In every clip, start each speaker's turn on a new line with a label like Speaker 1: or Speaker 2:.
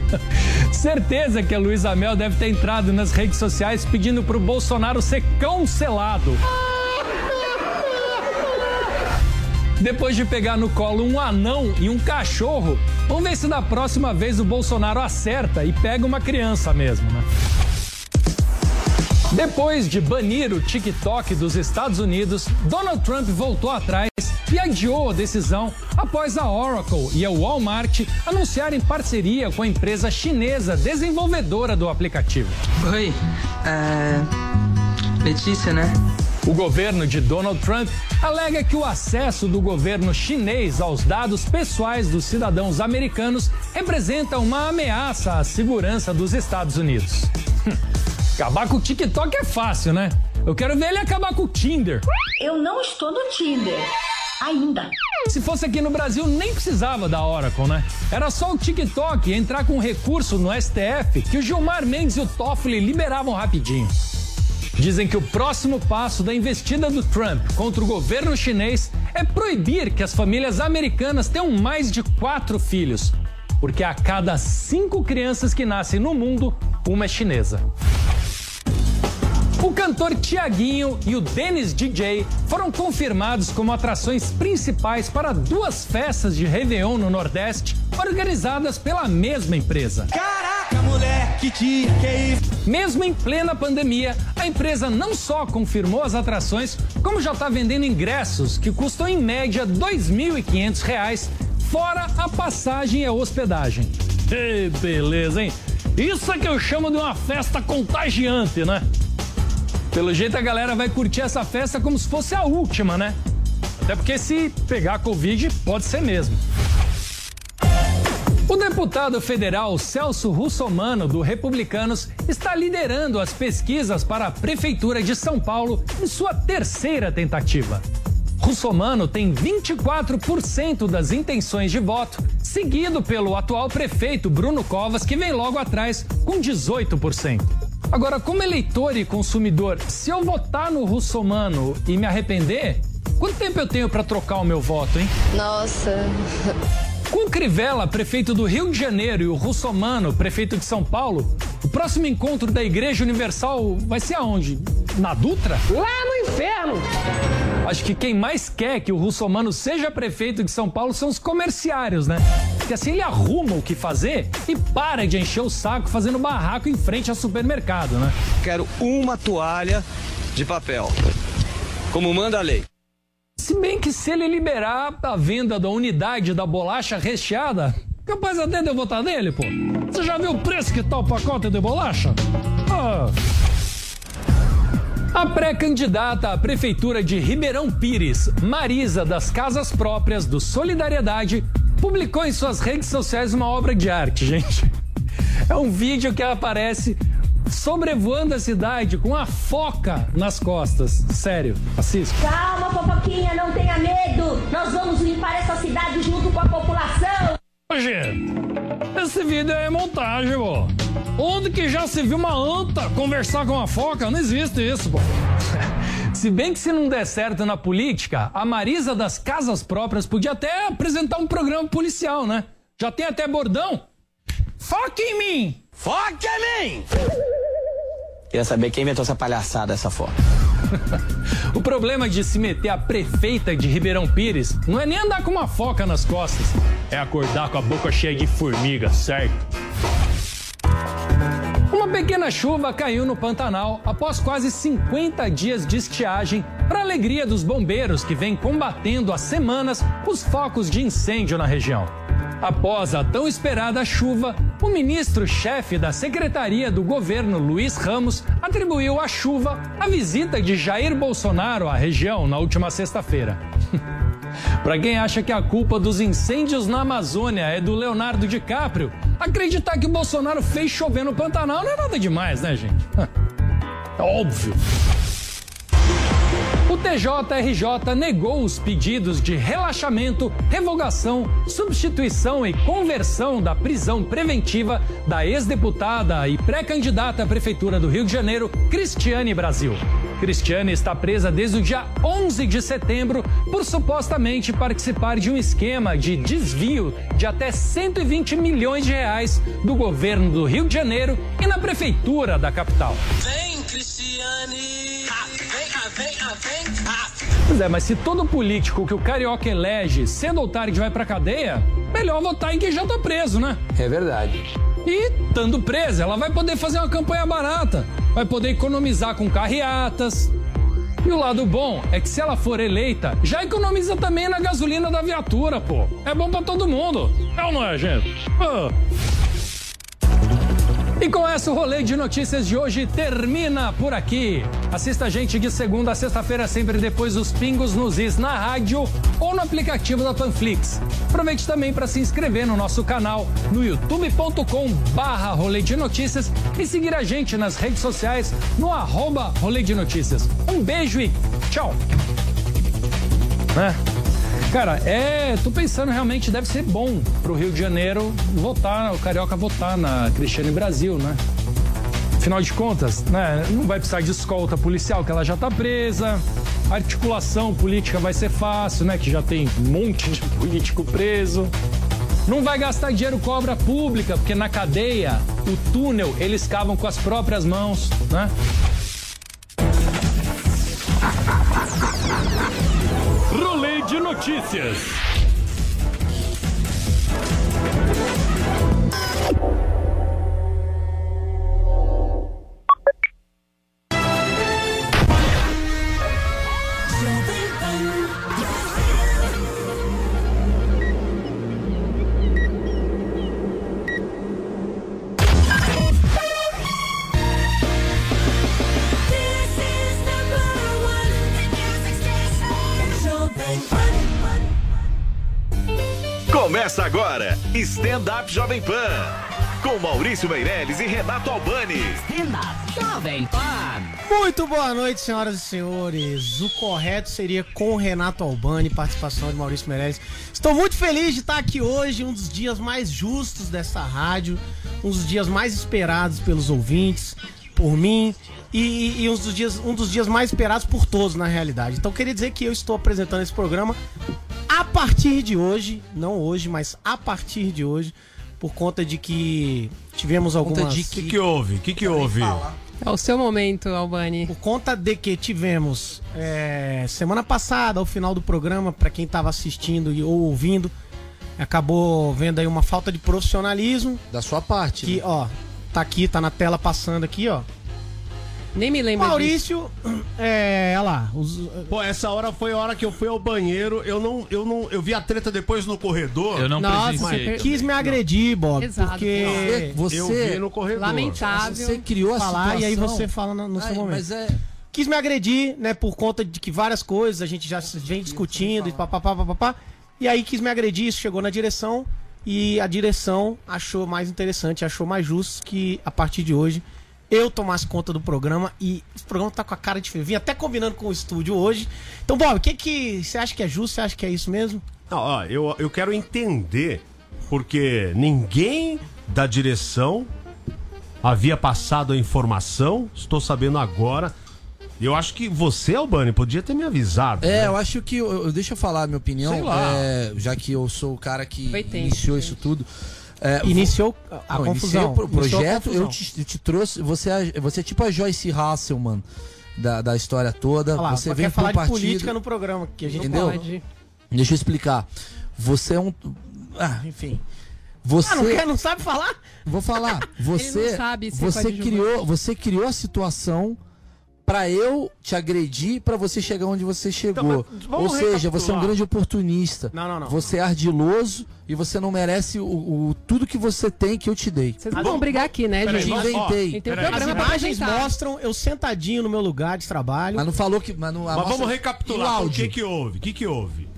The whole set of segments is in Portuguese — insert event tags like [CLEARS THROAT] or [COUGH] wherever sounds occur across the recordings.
Speaker 1: [LAUGHS] Certeza que a Luísa Mel deve ter entrado nas redes sociais pedindo pro Bolsonaro ser cancelado. Depois de pegar no colo um anão e um cachorro, vamos ver se da próxima vez o Bolsonaro acerta e pega uma criança mesmo, né? Depois de banir o TikTok dos Estados Unidos, Donald Trump voltou atrás e adiou a decisão após a Oracle e a Walmart anunciarem parceria com a empresa chinesa desenvolvedora do aplicativo.
Speaker 2: Oi, é... Letícia, né?
Speaker 1: O governo de Donald Trump alega que o acesso do governo chinês aos dados pessoais dos cidadãos americanos representa uma ameaça à segurança dos Estados Unidos. acabar com o TikTok é fácil, né? Eu quero ver ele acabar com o Tinder.
Speaker 3: Eu não estou no Tinder. Ainda.
Speaker 1: Se fosse aqui no Brasil, nem precisava da Oracle, né? Era só o TikTok entrar com recurso no STF que o Gilmar Mendes e o Toffoli liberavam rapidinho. Dizem que o próximo passo da investida do Trump contra o governo chinês é proibir que as famílias americanas tenham mais de quatro filhos, porque a cada cinco crianças que nascem no mundo, uma é chinesa. O cantor Tiaguinho e o Dennis DJ foram confirmados como atrações principais para duas festas de Réveillon no Nordeste, organizadas pela mesma empresa.
Speaker 4: Caraca, moleque, que que é isso?
Speaker 1: Mesmo em plena pandemia, a empresa não só confirmou as atrações, como já está vendendo ingressos que custam em média R$ 2.500, fora a passagem e a hospedagem. Ei, beleza, hein? Isso é que eu chamo de uma festa contagiante, né? Pelo jeito a galera vai curtir essa festa como se fosse a última, né? Até porque se pegar Covid, pode ser mesmo. O deputado federal Celso Russomano, do Republicanos, está liderando as pesquisas para a Prefeitura de São Paulo em sua terceira tentativa. Russomano tem 24% das intenções de voto, seguido pelo atual prefeito Bruno Covas, que vem logo atrás com 18%. Agora, como eleitor e consumidor, se eu votar no Russomano e me arrepender, quanto tempo eu tenho para trocar o meu voto, hein?
Speaker 5: Nossa.
Speaker 1: Com o Crivella, prefeito do Rio de Janeiro, e o Russomano, prefeito de São Paulo, o próximo encontro da Igreja Universal vai ser aonde? Na Dutra?
Speaker 6: Lá no inferno!
Speaker 1: Acho que quem mais quer que o Russomano seja prefeito de São Paulo são os comerciários, né? Porque assim ele arruma o que fazer e para de encher o saco fazendo barraco em frente ao supermercado, né?
Speaker 7: Quero uma toalha de papel, como manda a lei.
Speaker 1: Se bem que se ele liberar a venda da unidade da bolacha recheada, capaz até de eu votar nele, pô. Você já viu o preço que tá o pacote de bolacha? Ah. A pré-candidata à Prefeitura de Ribeirão Pires, Marisa das Casas Próprias do Solidariedade, publicou em suas redes sociais uma obra de arte, [LAUGHS] gente. É um vídeo que ela aparece sobrevoando a cidade com a foca nas costas. Sério, assista.
Speaker 3: Calma, fofoquinha, não tenha medo. Nós vamos limpar essa cidade junto com a
Speaker 1: Gente, esse vídeo é montagem, pô. Onde que já se viu uma anta conversar com uma foca? Não existe isso, pô. [LAUGHS] Se bem que se não der certo na política, a Marisa das Casas Próprias podia até apresentar um programa policial, né? Já tem até bordão. Foca em mim!
Speaker 7: Foca em mim!
Speaker 8: Queria saber quem inventou essa palhaçada, essa foto. [LAUGHS]
Speaker 1: o problema de se meter a prefeita de Ribeirão Pires não é nem andar com uma foca nas costas, é acordar com a boca cheia de formiga, certo? Uma pequena chuva caiu no Pantanal após quase 50 dias de estiagem, para alegria dos bombeiros que vêm combatendo há semanas os focos de incêndio na região. Após a tão esperada chuva, o ministro-chefe da Secretaria do Governo, Luiz Ramos, atribuiu à chuva a visita de Jair Bolsonaro à região na última sexta-feira. [LAUGHS] Para quem acha que a culpa dos incêndios na Amazônia é do Leonardo DiCaprio, acreditar que o Bolsonaro fez chover no Pantanal não é nada demais, né, gente? [LAUGHS] É óbvio. O TJRJ negou os pedidos de relaxamento, revogação, substituição e conversão da prisão preventiva da ex-deputada e pré-candidata à Prefeitura do Rio de Janeiro, Cristiane Brasil. Cristiane está presa desde o dia 11 de setembro por supostamente participar de um esquema de desvio de até 120 milhões de reais do governo do Rio de Janeiro e na prefeitura da capital.
Speaker 4: Vem, Cristiane!
Speaker 1: Pois é, mas se todo político que o carioca elege cedo ou tarde vai pra cadeia, melhor votar em quem já tá preso, né?
Speaker 8: É verdade.
Speaker 1: E, estando presa, ela vai poder fazer uma campanha barata, vai poder economizar com carreatas. E o lado bom é que se ela for eleita, já economiza também na gasolina da viatura, pô. É bom pra todo mundo. É ou não é, gente? Ah. E com essa, o rolê de notícias de hoje termina por aqui. Assista a gente de segunda a sexta-feira, sempre depois dos pingos nos is na rádio ou no aplicativo da Panflix. Aproveite também para se inscrever no nosso canal no youtube.com barra rolê de notícias e seguir a gente nas redes sociais no arroba rolê de notícias. Um beijo e tchau! É. Cara, é. Tô pensando realmente deve ser bom pro Rio de Janeiro votar, o Carioca votar na Cristiane Brasil, né? Afinal de contas, né, não vai precisar de escolta policial, que ela já tá presa. Articulação política vai ser fácil, né? Que já tem um monte de político preso. Não vai gastar dinheiro com obra pública, porque na cadeia, o túnel, eles cavam com as próprias mãos, né? De
Speaker 5: Stand Up Jovem Pan. Com Maurício Meirelles e Renato Albani.
Speaker 6: Muito boa noite, senhoras e senhores. O correto seria com Renato Albani, participação de Maurício Meirelles. Estou muito feliz de estar aqui hoje, um dos dias mais justos dessa rádio, um dos dias mais esperados pelos ouvintes, por mim e, e um, dos dias, um dos dias mais esperados por todos, na realidade. Então, queria dizer que eu estou apresentando esse programa a partir de hoje, não hoje, mas a partir de hoje, por conta de que tivemos algumas...
Speaker 9: O que, que houve? O que, que houve?
Speaker 10: É o seu momento, Albani.
Speaker 6: Por conta de que tivemos é, semana passada, ao final do programa, pra quem tava assistindo e- ou ouvindo, acabou vendo aí uma falta de profissionalismo.
Speaker 9: Da sua parte.
Speaker 6: Que,
Speaker 9: né?
Speaker 6: ó, tá aqui, tá na tela passando aqui, ó.
Speaker 10: Nem me lembro disso.
Speaker 6: Maurício, é, olha lá, os-
Speaker 9: Pô, essa hora foi a hora que eu fui ao banheiro. Eu não, eu não, eu vi a treta depois no corredor.
Speaker 11: Eu não
Speaker 10: Nossa,
Speaker 11: presenciei.
Speaker 10: você
Speaker 6: quis me agredir, Bob,
Speaker 10: Exato.
Speaker 6: porque
Speaker 9: Eu vi no corredor.
Speaker 10: Lamentável.
Speaker 12: Você criou a
Speaker 6: falar e aí
Speaker 12: situação.
Speaker 6: você fala no, no seu
Speaker 12: Ai,
Speaker 6: momento.
Speaker 12: Mas é.
Speaker 6: quis me agredir, né, por conta de que várias coisas a gente já vem discutindo e papapá, papapá. E aí quis me agredir, isso chegou na direção e a direção achou mais interessante, achou mais justo que a partir de hoje eu tomasse conta do programa e o programa tá com a cara de feio. Vim até combinando com o estúdio hoje. Então, Bob, o que que você acha que é justo? Você acha que é isso mesmo?
Speaker 9: Não, ó, eu, eu quero entender, porque ninguém da direção havia passado a informação, estou sabendo agora. Eu acho que você, Albani, podia ter me avisado.
Speaker 12: É,
Speaker 9: né?
Speaker 12: eu acho que. eu- deixa eu falar a minha opinião.
Speaker 9: Sei lá.
Speaker 12: é, já que eu sou o cara que
Speaker 10: Foi
Speaker 12: iniciou isso tudo. É,
Speaker 6: Iniciou a
Speaker 12: Não,
Speaker 6: confusão.
Speaker 12: o projeto,
Speaker 6: confusão.
Speaker 12: eu te, te trouxe. Você, é- você é tipo a Joyce Hasselman da, da história toda.
Speaker 6: Lá,
Speaker 12: você vem
Speaker 6: quer falar de
Speaker 12: partido.
Speaker 6: política no programa, que a gente
Speaker 12: Entendeu?
Speaker 6: pode.
Speaker 12: Deixa eu explicar. Você é um. Ah, enfim. Você.
Speaker 6: Ah, não quer, não sabe falar?
Speaker 12: Vou falar. [LAUGHS] Você,
Speaker 10: não sabe ser
Speaker 12: você criou, você criou a situação pra eu te agredir pra você chegar onde você chegou.
Speaker 6: Então, mas vamos
Speaker 12: Ou seja, você é um grande oportunista.
Speaker 6: Não, não, não.
Speaker 12: Você é ardiloso e você não merece o, o- tudo que você tem que eu te dei.
Speaker 10: Vocês não vão brigar aqui, né, gente?
Speaker 9: ó,
Speaker 12: inventei.
Speaker 10: Um
Speaker 9: Peraí.
Speaker 6: As imagens mostram eu sentadinho no meu lugar de trabalho.
Speaker 12: Mas não falou que. Mas, não,
Speaker 9: Mas
Speaker 12: mostra-
Speaker 9: vamos recapitular. O que que houve? O que que houve?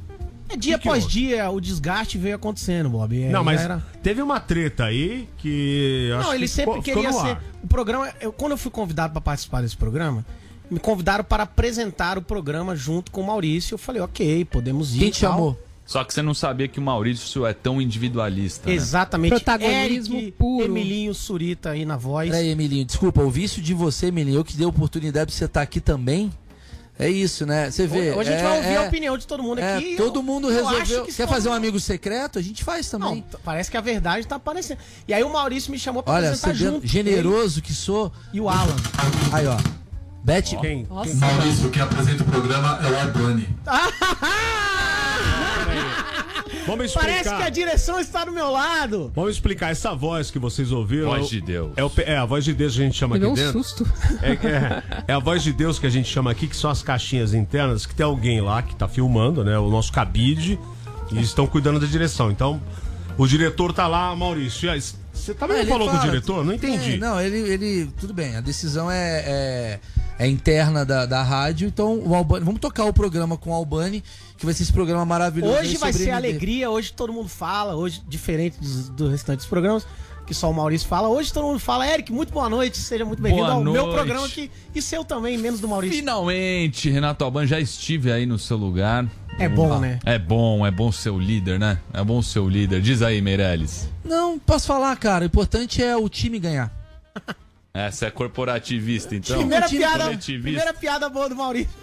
Speaker 6: É dia
Speaker 9: que que
Speaker 6: após
Speaker 9: houve?
Speaker 6: dia, o desgaste veio acontecendo, Bob. É,
Speaker 9: Não, mas
Speaker 6: era-
Speaker 9: teve uma treta aí que.
Speaker 6: Não, ele
Speaker 9: que
Speaker 6: sempre queria ser. O programa. Eu, quando eu fui convidado pra participar desse programa, me convidaram para apresentar o programa junto com o Maurício. Eu falei, ok, podemos ir.
Speaker 12: Quem te chamou?
Speaker 11: Só que você não sabia que o Maurício é tão individualista. né?
Speaker 6: Exatamente.
Speaker 10: Protagonismo
Speaker 6: Eric,
Speaker 10: puro.
Speaker 6: Emilinho Surita aí na voz.
Speaker 12: Peraí, Emilinho, desculpa, o vício de você, Emilinho, eu que dei a oportunidade pra você estar aqui também. É isso, né? Você vê.
Speaker 6: Hoje a gente
Speaker 12: é-
Speaker 6: vai ouvir
Speaker 12: é-
Speaker 6: a opinião de todo mundo
Speaker 12: é,
Speaker 6: aqui.
Speaker 12: todo
Speaker 6: Eu-
Speaker 12: mundo
Speaker 6: eu
Speaker 12: resolveu.
Speaker 6: acho que
Speaker 12: Quer fazer um amigo secreto? A gente faz também.
Speaker 6: Não, parece que a verdade tá aparecendo. E aí o Maurício me chamou pra
Speaker 12: Olha,
Speaker 6: apresentar junto.
Speaker 12: generoso que sou.
Speaker 6: E o Alan.
Speaker 12: Aí, ó. Beth.
Speaker 9: Quem?
Speaker 10: Nossa.
Speaker 13: Maurício, quem apresenta o programa é o Albani. [LAUGHS]
Speaker 9: Vamos explicar.
Speaker 6: Parece que a direção está do meu lado.
Speaker 9: Vamos explicar essa voz que vocês ouviram.
Speaker 11: Voz
Speaker 9: é o-
Speaker 11: de Deus.
Speaker 9: É, o é a voz de Deus que a gente chama
Speaker 10: Levei
Speaker 9: aqui
Speaker 10: um
Speaker 9: dentro.
Speaker 10: susto.
Speaker 9: É, é- é a voz de Deus que a gente chama aqui, que são as caixinhas internas, que tem alguém lá que tá filmando, né? O nosso cabide. E estão cuidando da direção. Então, o diretor tá lá, Maurício. e aí, Você também
Speaker 12: Ah,
Speaker 9: não falou com o
Speaker 12: fala.
Speaker 9: diretor? Não entendi.
Speaker 12: É, não, ele, ele. Tudo bem, a decisão é, é, é interna da, da rádio, então o Albani. Vamos tocar o programa com o Albani, que vai ser esse programa maravilhoso.
Speaker 6: Hoje vai ser
Speaker 12: MD.
Speaker 6: alegria, hoje todo mundo fala, hoje, diferente dos, do restante dos programas, que só o Maurício fala. Hoje todo mundo fala, Eric, muito boa noite, seja muito bem-vindo ao meu
Speaker 11: noite.
Speaker 6: programa aqui. E seu também, menos do Maurício.
Speaker 11: Finalmente, Renato Alban, já estive aí no seu lugar.
Speaker 6: É bom, né?
Speaker 11: É bom, é bom ser o líder, né? É bom ser o líder. Diz aí, Meirelles.
Speaker 12: Não, posso falar, cara. O importante é o time ganhar. [LAUGHS]
Speaker 11: Essa é corporativista, então.
Speaker 6: primeira,
Speaker 12: time
Speaker 6: piada, primeira piada boa do Maurício. [LAUGHS]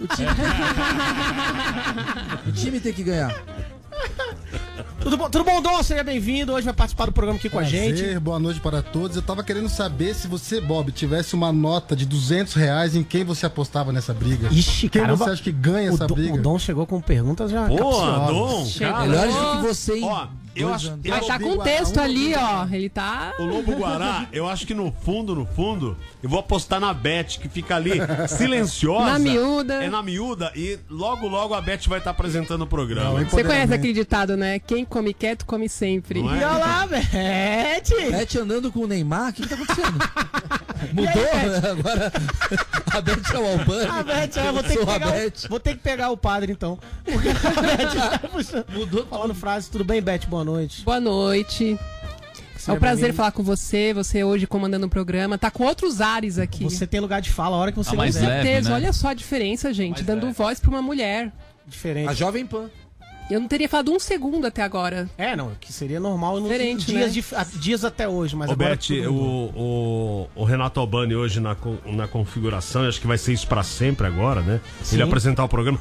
Speaker 12: O time tem que ganhar.
Speaker 6: Tudo bom, tudo bom, Dom? Seja bem-vindo. Hoje vai participar do programa aqui com a gente.
Speaker 13: Prazer, boa noite para todos. Eu tava querendo saber se você, Bob, tivesse uma nota de 200 reais em quem você apostava nessa briga.
Speaker 6: Ixi,
Speaker 13: quem
Speaker 6: caramba.
Speaker 13: você acha que ganha
Speaker 6: O
Speaker 13: essa
Speaker 6: Dom,
Speaker 13: briga?
Speaker 6: o Dom chegou com perguntas já
Speaker 9: Boa,
Speaker 6: capciosas.
Speaker 9: Dom.
Speaker 12: Melhores do que você, hein?
Speaker 9: Ó, eu acho. eu-
Speaker 10: Mas tá com
Speaker 13: Guará,
Speaker 10: texto
Speaker 13: um
Speaker 10: ali, ó. Ele tá.
Speaker 9: O Lobo Guará, eu acho que no fundo, no fundo, eu vou apostar na Beth, que fica ali silenciosa.
Speaker 10: Na miúda.
Speaker 9: É na miúda e logo, logo a Beth vai estar apresentando o programa.
Speaker 13: Não,
Speaker 10: Você
Speaker 13: empoderamento.
Speaker 10: conhece aquele ditado, né? Quem come quieto, come sempre.
Speaker 9: É?
Speaker 6: E olha lá, Beth.
Speaker 12: Beth andando com o Neymar, o que, que tá acontecendo? [LAUGHS] Mudou? Agora a Beth é o Albani.
Speaker 6: A Beth, eu vou ter, que pegar o, vou ter que pegar o padre, então. Porque a Beth tá [LAUGHS] puxando-
Speaker 12: Mudou
Speaker 6: falando frases. Tudo bem, Beth? Boa noite.
Speaker 10: Boa noite. É um prazer
Speaker 6: bem-vindo.
Speaker 10: falar com você. Você hoje comandando o programa. Tá com outros ares aqui.
Speaker 6: Você tem lugar de fala a hora que você
Speaker 11: Ah,
Speaker 6: quiser.
Speaker 11: leve,
Speaker 10: certeza.
Speaker 11: né?
Speaker 10: Olha só a diferença, gente.
Speaker 11: Mais
Speaker 10: dando
Speaker 11: leve.
Speaker 10: voz pra uma mulher.
Speaker 6: Diferente.
Speaker 12: A Jovem Pan.
Speaker 10: Eu não teria falado um segundo até agora.
Speaker 6: É, não, que seria normal nos
Speaker 10: Diferente,
Speaker 6: dias,
Speaker 10: né?
Speaker 6: de- a- dias até hoje, mas
Speaker 9: Ô,
Speaker 6: agora
Speaker 9: Beth,
Speaker 6: tudo mudou.
Speaker 9: o, o, o Renato Albani hoje na, na configuração, acho que vai ser isso pra sempre agora, né?
Speaker 6: Sim.
Speaker 9: Ele apresentar o programa.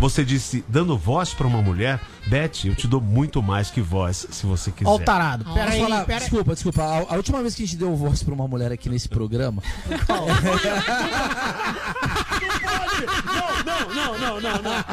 Speaker 9: Você disse, dando voz pra uma mulher, Beth, eu te dou muito mais que voz, se você quiser.
Speaker 6: Ó o tarado. Pera
Speaker 12: Posso
Speaker 6: aí,
Speaker 12: falar?
Speaker 6: pera.
Speaker 12: Desculpa, desculpa. A, a última vez que a gente deu voz pra uma mulher aqui nesse programa. [LAUGHS] [LAUGHS]
Speaker 9: Não, não, não, não, não.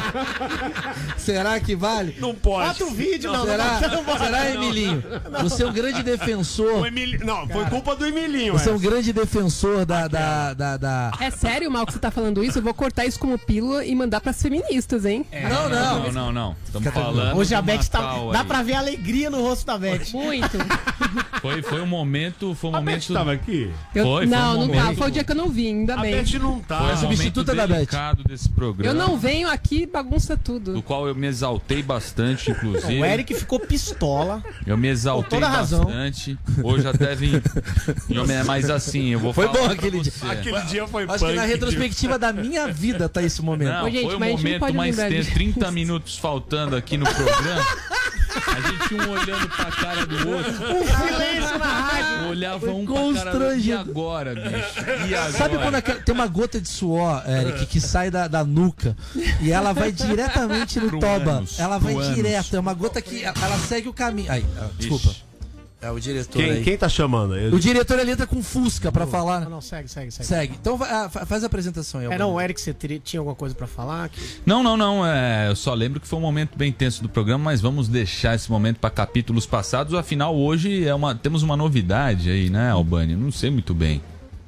Speaker 12: Será que vale?
Speaker 9: Não pode.
Speaker 6: Bota o vídeo, não.
Speaker 12: Será,
Speaker 6: não, não, não,
Speaker 12: será Emilinho? Você é um grande defensor.
Speaker 9: Emili... Não, foi culpa do Emilinho.
Speaker 12: Você é um
Speaker 9: essa.
Speaker 12: grande defensor da. da, da, da-
Speaker 10: É sério, Mal, que você tá falando isso? Eu vou cortar isso como pílula e mandar pras feministas, hein?
Speaker 12: Não, não.
Speaker 11: Não, não, não. Estamos falando.
Speaker 6: Hoje a Beth tá.
Speaker 11: Macau
Speaker 6: Dá
Speaker 11: aí.
Speaker 6: pra ver a alegria no rosto da Beth.
Speaker 10: Muito. [LAUGHS]
Speaker 11: Foi, foi um momento. Foi um
Speaker 9: A Beth
Speaker 11: momento.
Speaker 9: tava aqui?
Speaker 10: Eu-
Speaker 11: Foi, foi
Speaker 10: não,
Speaker 11: um
Speaker 10: não
Speaker 11: momento-
Speaker 10: tá. Foi o dia que eu não vim, ainda
Speaker 9: A
Speaker 10: bem.
Speaker 9: Beth não tá.
Speaker 11: Foi um
Speaker 12: substituta da Beth.
Speaker 11: Desse programa.
Speaker 10: Eu não venho aqui e bagunça tudo.
Speaker 11: Do qual eu me exaltei bastante, inclusive.
Speaker 6: O Eric ficou pistola.
Speaker 11: Eu me exaltei bastante. Hoje até vim. Mas assim, eu vou
Speaker 12: Foi
Speaker 11: falar
Speaker 12: bom
Speaker 11: pra
Speaker 12: aquele dia.
Speaker 9: Aquele dia foi
Speaker 12: Acho que na
Speaker 9: punk.
Speaker 12: retrospectiva da minha vida tá esse momento.
Speaker 11: Não,
Speaker 10: Ô, gente,
Speaker 11: foi
Speaker 10: não
Speaker 11: momento mais
Speaker 10: disso.
Speaker 11: 30 minutos faltando aqui no programa. [LAUGHS] A gente um olhando pra cara do outro.
Speaker 6: Silêncio na rádio.
Speaker 11: Olhava um pra cara do. E agora, bicho? E agora?
Speaker 12: Sabe quando aquela- tem uma gota de suor, Eric, que sai da, da nuca e ela vai diretamente no
Speaker 11: Pro
Speaker 12: toba?
Speaker 11: ânus,
Speaker 12: ela vai direto. É uma gota que ela ela segue o caminho. Aí, ah, desculpa.
Speaker 11: Ixi.
Speaker 12: É o diretor
Speaker 9: Quem,
Speaker 12: aí.
Speaker 9: quem tá chamando? Eu-
Speaker 12: O diretor ali entra com Fusca pra falar.
Speaker 6: Não, não, segue, segue, segue.
Speaker 12: Segue. Então ah, fa- faz a apresentação aí.
Speaker 6: É, não, o Eric, você teria- tinha alguma coisa pra falar?
Speaker 11: Não, não, não. É, eu só lembro que foi um momento bem tenso do programa, mas vamos deixar esse momento para capítulos passados. Afinal, hoje é uma, temos uma novidade aí, né, Albani? Não sei muito bem.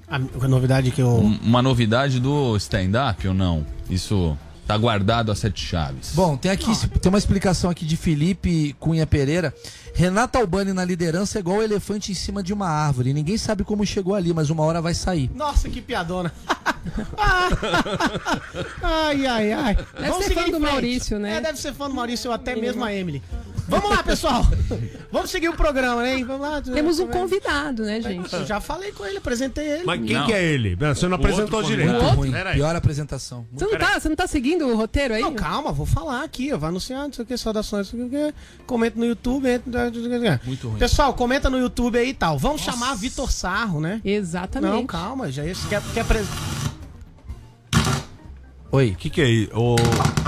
Speaker 6: A, a novidade que eu.
Speaker 11: Um- uma novidade do stand-up ou não? Isso tá guardado a sete chaves.
Speaker 12: Bom, tem aqui tem uma explicação aqui de Felipe Cunha Pereira. Renato Albani na liderança é igual o elefante em cima de uma árvore. Ninguém sabe como chegou ali, mas uma hora vai sair.
Speaker 6: Nossa, que piadona. [LAUGHS] ai, ai, ai.
Speaker 10: Deve ser fã do
Speaker 6: frente.
Speaker 10: Maurício, né?
Speaker 6: É, deve ser fã do Maurício, ou até mesmo a Emily. Vamos lá, pessoal. Vamos seguir o programa, hein? Vamos lá.
Speaker 10: Temos um convidado, né, gente?
Speaker 6: Eu já falei com ele, apresentei ele.
Speaker 9: Mas quem
Speaker 11: Não.
Speaker 9: que é ele? Você não
Speaker 11: O
Speaker 9: apresentou
Speaker 11: outro
Speaker 9: direito.
Speaker 10: convidado.
Speaker 12: Ruim.
Speaker 9: Pera aí.
Speaker 12: Pior apresentação.
Speaker 10: Você não, tá, você não tá seguindo o roteiro aí?
Speaker 6: Não, calma, vou falar aqui. Eu vou anunciar, não sei o que, saudações, não sei o que. Comenta no YouTube. entra-
Speaker 12: Muito ruim.
Speaker 6: Pessoal, comenta no YouTube aí e tal. Vamos chamar Vitor Sarro, né?
Speaker 10: Exatamente.
Speaker 6: Não, calma, já esse quer, quer apres-
Speaker 12: Oi.
Speaker 9: O que que é isso? O...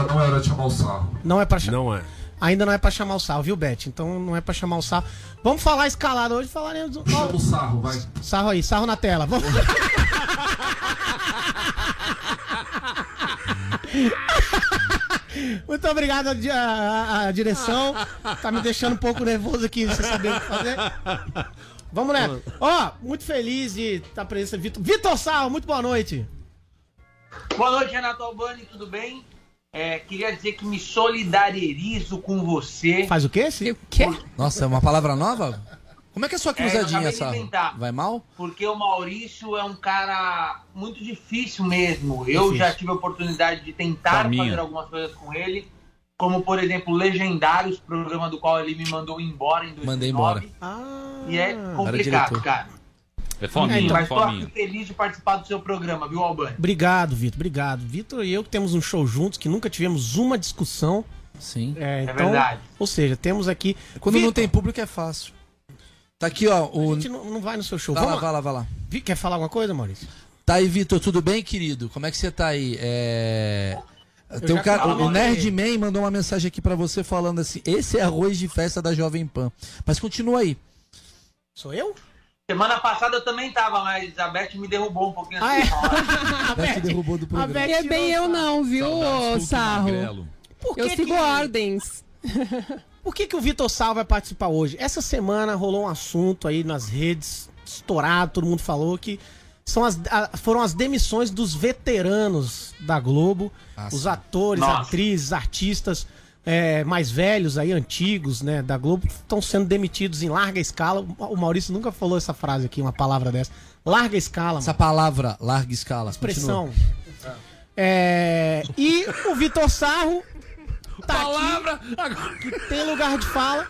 Speaker 14: Não era de chamar o sarro.
Speaker 6: Não é pra chamar.
Speaker 9: Não é.
Speaker 6: Ainda não é pra chamar o sarro, viu, Beth? Então não é pra chamar o sarro. Vamos falar escalado hoje, falaremos. do-
Speaker 14: Chama o sarro, vai.
Speaker 6: Sarro aí, sarro na tela. Vamos. [LAUGHS] Muito obrigado à di- à, à direção. Tá me deixando um pouco nervoso aqui, sem saber o que fazer. Vamos nessa. Ó, muito feliz de estar presente, Vitor. Vitor Sarro, muito boa noite.
Speaker 15: Boa noite, Renato Albani, tudo bem? É, queria dizer que me solidarizo com você.
Speaker 6: Faz o quê? Sim?
Speaker 10: O quê?
Speaker 12: Nossa, é uma palavra nova? Como é que é a sua
Speaker 15: É,
Speaker 12: cruzadinha, Sarro?
Speaker 15: inventar.
Speaker 12: Vai mal?
Speaker 15: Porque o Maurício é um cara muito difícil mesmo. Eu
Speaker 6: Difícil.
Speaker 15: já tive a oportunidade de tentar
Speaker 11: Caminho.
Speaker 15: fazer algumas coisas com ele, como por exemplo Legendários, programa do qual ele me mandou embora em 2009.
Speaker 12: Mandei embora.
Speaker 6: Ah,
Speaker 15: E é
Speaker 12: Era
Speaker 15: complicado, cara.
Speaker 11: É fominha,
Speaker 15: Mas tô
Speaker 11: fominha.
Speaker 15: aqui feliz de participar do seu programa, viu, Albani?
Speaker 6: Obrigado, Vitor. Obrigado. Vitor e eu que temos um show juntos, que nunca tivemos uma discussão.
Speaker 12: Sim.
Speaker 6: É, então,
Speaker 15: verdade.
Speaker 6: Ou seja, temos aqui.
Speaker 12: Quando não
Speaker 6: Vitor,
Speaker 12: tem público é fácil. Tá aqui, ó.
Speaker 6: A
Speaker 12: O...
Speaker 6: gente não, não vai no seu show.
Speaker 12: Vai lá,
Speaker 6: Vamos
Speaker 12: vai lá, vai lá.
Speaker 6: Quer falar alguma coisa, Maurício?
Speaker 12: Tá aí, Vitor, tudo bem, querido? Como é que você tá aí? É... Tem um cara,
Speaker 6: falei.
Speaker 12: o Nerdman mandou uma mensagem aqui pra você falando assim: esse é arroz de festa da Jovem Pan. Mas continua aí.
Speaker 6: Sou eu?
Speaker 15: Semana passada eu também tava, mas a Beth me derrubou um pouquinho
Speaker 6: Ah,
Speaker 15: assim.
Speaker 6: é? [LAUGHS]
Speaker 12: A Beth derrubou do
Speaker 6: A
Speaker 12: programa.
Speaker 6: Beth
Speaker 10: É bem eu não, viu,
Speaker 11: Saudades,
Speaker 10: Sarro?
Speaker 6: Que
Speaker 10: Eu sigo
Speaker 6: que-
Speaker 10: ordens. [LAUGHS]
Speaker 6: Por que, que o Vitor Sal vai participar hoje? Essa semana rolou um assunto aí nas redes, estourado, todo mundo falou que são as, a- foram as demissões dos veteranos da Globo,
Speaker 12: Ah,
Speaker 6: os atores,
Speaker 15: Nossa.
Speaker 6: atrizes, artistas é, mais velhos aí, antigos, né, da Globo, estão sendo demitidos em larga escala. O Maurício nunca falou essa frase aqui, uma palavra dessa. Larga escala,
Speaker 12: Essa
Speaker 6: mano.
Speaker 12: palavra, larga escala.
Speaker 6: expressão. É, e o Vitor Sarro tá
Speaker 9: Palavra!
Speaker 6: aqui, tem lugar de fala.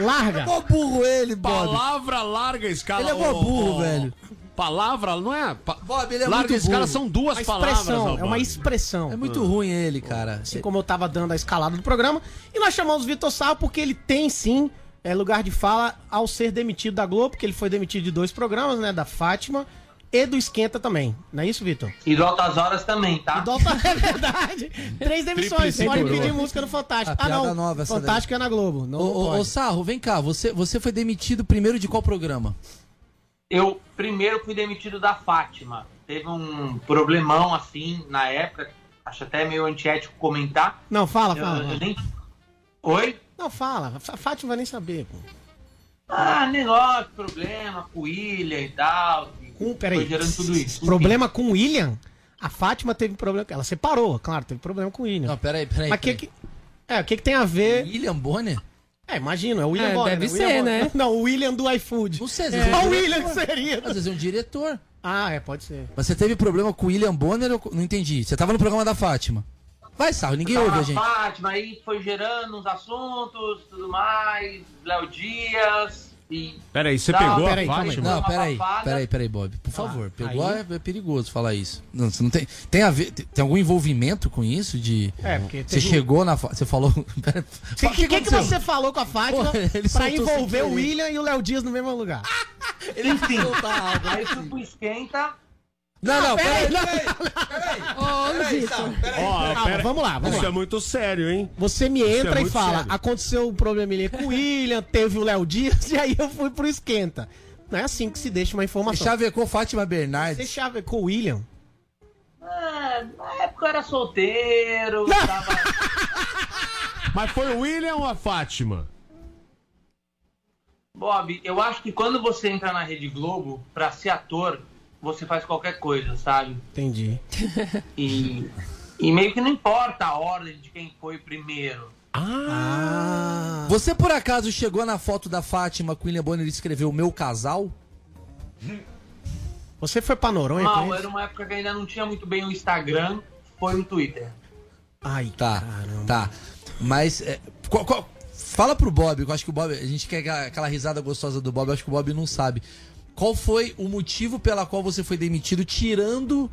Speaker 6: Larga.
Speaker 12: Mó burro ele, Bob.
Speaker 9: Palavra larga escala.
Speaker 12: Ele é mó burro,
Speaker 9: ô,
Speaker 12: velho.
Speaker 9: Palavra, não é? Pa-
Speaker 12: Bob, ele é
Speaker 9: larga
Speaker 12: muito burro.
Speaker 9: são duas
Speaker 6: Uma
Speaker 9: palavras.
Speaker 6: expressão, é uma expressão.
Speaker 12: É muito ruim ele, cara.
Speaker 6: Assim como eu tava dando a escalada do programa. E nós chamamos o Vitor Sarro porque ele tem sim é, lugar de fala ao ser demitido da Globo, porque ele foi demitido de dois programas, né? Da Fátima e do Esquenta também. Não é isso, Vitor?
Speaker 15: E do Altas Horas também, tá?
Speaker 6: E do Alta- [LAUGHS] é verdade. Três demissões. Pode pedir música no Fantástico.
Speaker 12: A
Speaker 6: Ah, não.
Speaker 12: nova
Speaker 6: Fantástico é na Globo. Não,
Speaker 12: Ô, ô, Sarro, vem cá. Você, você foi demitido primeiro de qual programa?
Speaker 15: Eu primeiro fui demitido da Fátima. Teve um problemão assim na época. Acho até meio antiético comentar.
Speaker 6: Não, fala,
Speaker 15: Eu-
Speaker 6: fala.
Speaker 15: eu nem- Oi?
Speaker 6: Não, fala. A Fátima não vai nem saber, pô.
Speaker 15: Ah, negócio, problema com o William e tal.
Speaker 6: Com, peraí.
Speaker 15: Gerando tudo isso.
Speaker 6: Problema com o William? A Fátima teve problema. Ela separou, claro, teve problema com o William.
Speaker 12: Não, peraí, peraí.
Speaker 6: Mas que que. É, o que, que tem a ver.
Speaker 12: William Bonner?
Speaker 6: É, imagina, é o William
Speaker 10: É,
Speaker 6: Bonner,
Speaker 10: deve
Speaker 6: William
Speaker 10: ser,
Speaker 6: Bonner.
Speaker 10: né?
Speaker 6: Não, o William do iFood.
Speaker 12: Não sei, às
Speaker 6: É,
Speaker 12: vezes é um
Speaker 6: o. William que seria.
Speaker 12: Às vezes é um diretor.
Speaker 6: Ah, é, pode ser.
Speaker 12: Mas você teve problema com o William Bonner? ou- Não entendi. Você tava no programa da Fátima. Vai, Sarro, ninguém
Speaker 15: Tava
Speaker 12: ouve a gente.
Speaker 15: Fátima, aí foi gerando uns assuntos, tudo mais. Léo Dias e.
Speaker 9: Peraí, você
Speaker 15: Não,
Speaker 9: pegou
Speaker 6: peraí,
Speaker 9: a. Fátima?
Speaker 12: Não, peraí, peraí, peraí, Bob. Por favor, pegou
Speaker 6: aí-
Speaker 12: é, perigoso falar isso. Não, você não tem, tem a ver, tem, tem algum envolvimento com isso de
Speaker 6: É, porque
Speaker 12: você
Speaker 6: teve
Speaker 12: chegou na, você falou, [LAUGHS]
Speaker 6: O que, que, que você falou com a Fátima
Speaker 12: Pô,
Speaker 6: pra envolver o. William e o Léo Dias no mesmo lugar? [LAUGHS]
Speaker 15: Enfim, aí fui pro esquenta.
Speaker 12: Não, não, peraí,
Speaker 10: Ô, Vitor.
Speaker 9: Ó,
Speaker 6: Calma,
Speaker 9: pera-
Speaker 6: vamos lá, vamos
Speaker 9: Isso
Speaker 6: lá.
Speaker 9: é muito sério, hein?
Speaker 6: Você me
Speaker 9: Isso é
Speaker 6: entra e
Speaker 9: muito
Speaker 6: fala,
Speaker 9: sério.
Speaker 6: aconteceu um probleminha com o William, teve o Léo Dias, [LAUGHS] e aí eu fui pro esquenta. Não é assim que se deixa uma
Speaker 12: Você
Speaker 6: informação.
Speaker 12: chavecou Fátima
Speaker 6: Você
Speaker 12: Bernardes.
Speaker 6: chavecou o William?
Speaker 15: É, na época eu era solteiro, [LAUGHS] tava.
Speaker 9: Mas foi o William ou a Fátima?
Speaker 15: Bob, eu acho que quando você entra na Rede Globo, pra ser ator, você faz qualquer coisa, sabe?
Speaker 6: Entendi.
Speaker 15: E, e meio que não importa a ordem de quem foi primeiro.
Speaker 6: Ah.
Speaker 12: Você por acaso chegou na foto da Fátima com o William Bonner e escreveu meu casal?
Speaker 6: Você foi pra Noronha
Speaker 15: Não, era uma época que ainda não tinha muito bem o Instagram, foi no Twitter.
Speaker 6: Ai,
Speaker 12: Tá,
Speaker 6: caramba.
Speaker 12: tá. Mas é, qual- qual- Fala pro Bob, que eu acho que o Bob. A gente quer aquela risada gostosa do Bob, eu acho que o Bob não sabe. Qual foi o motivo pela qual você foi demitido, tirando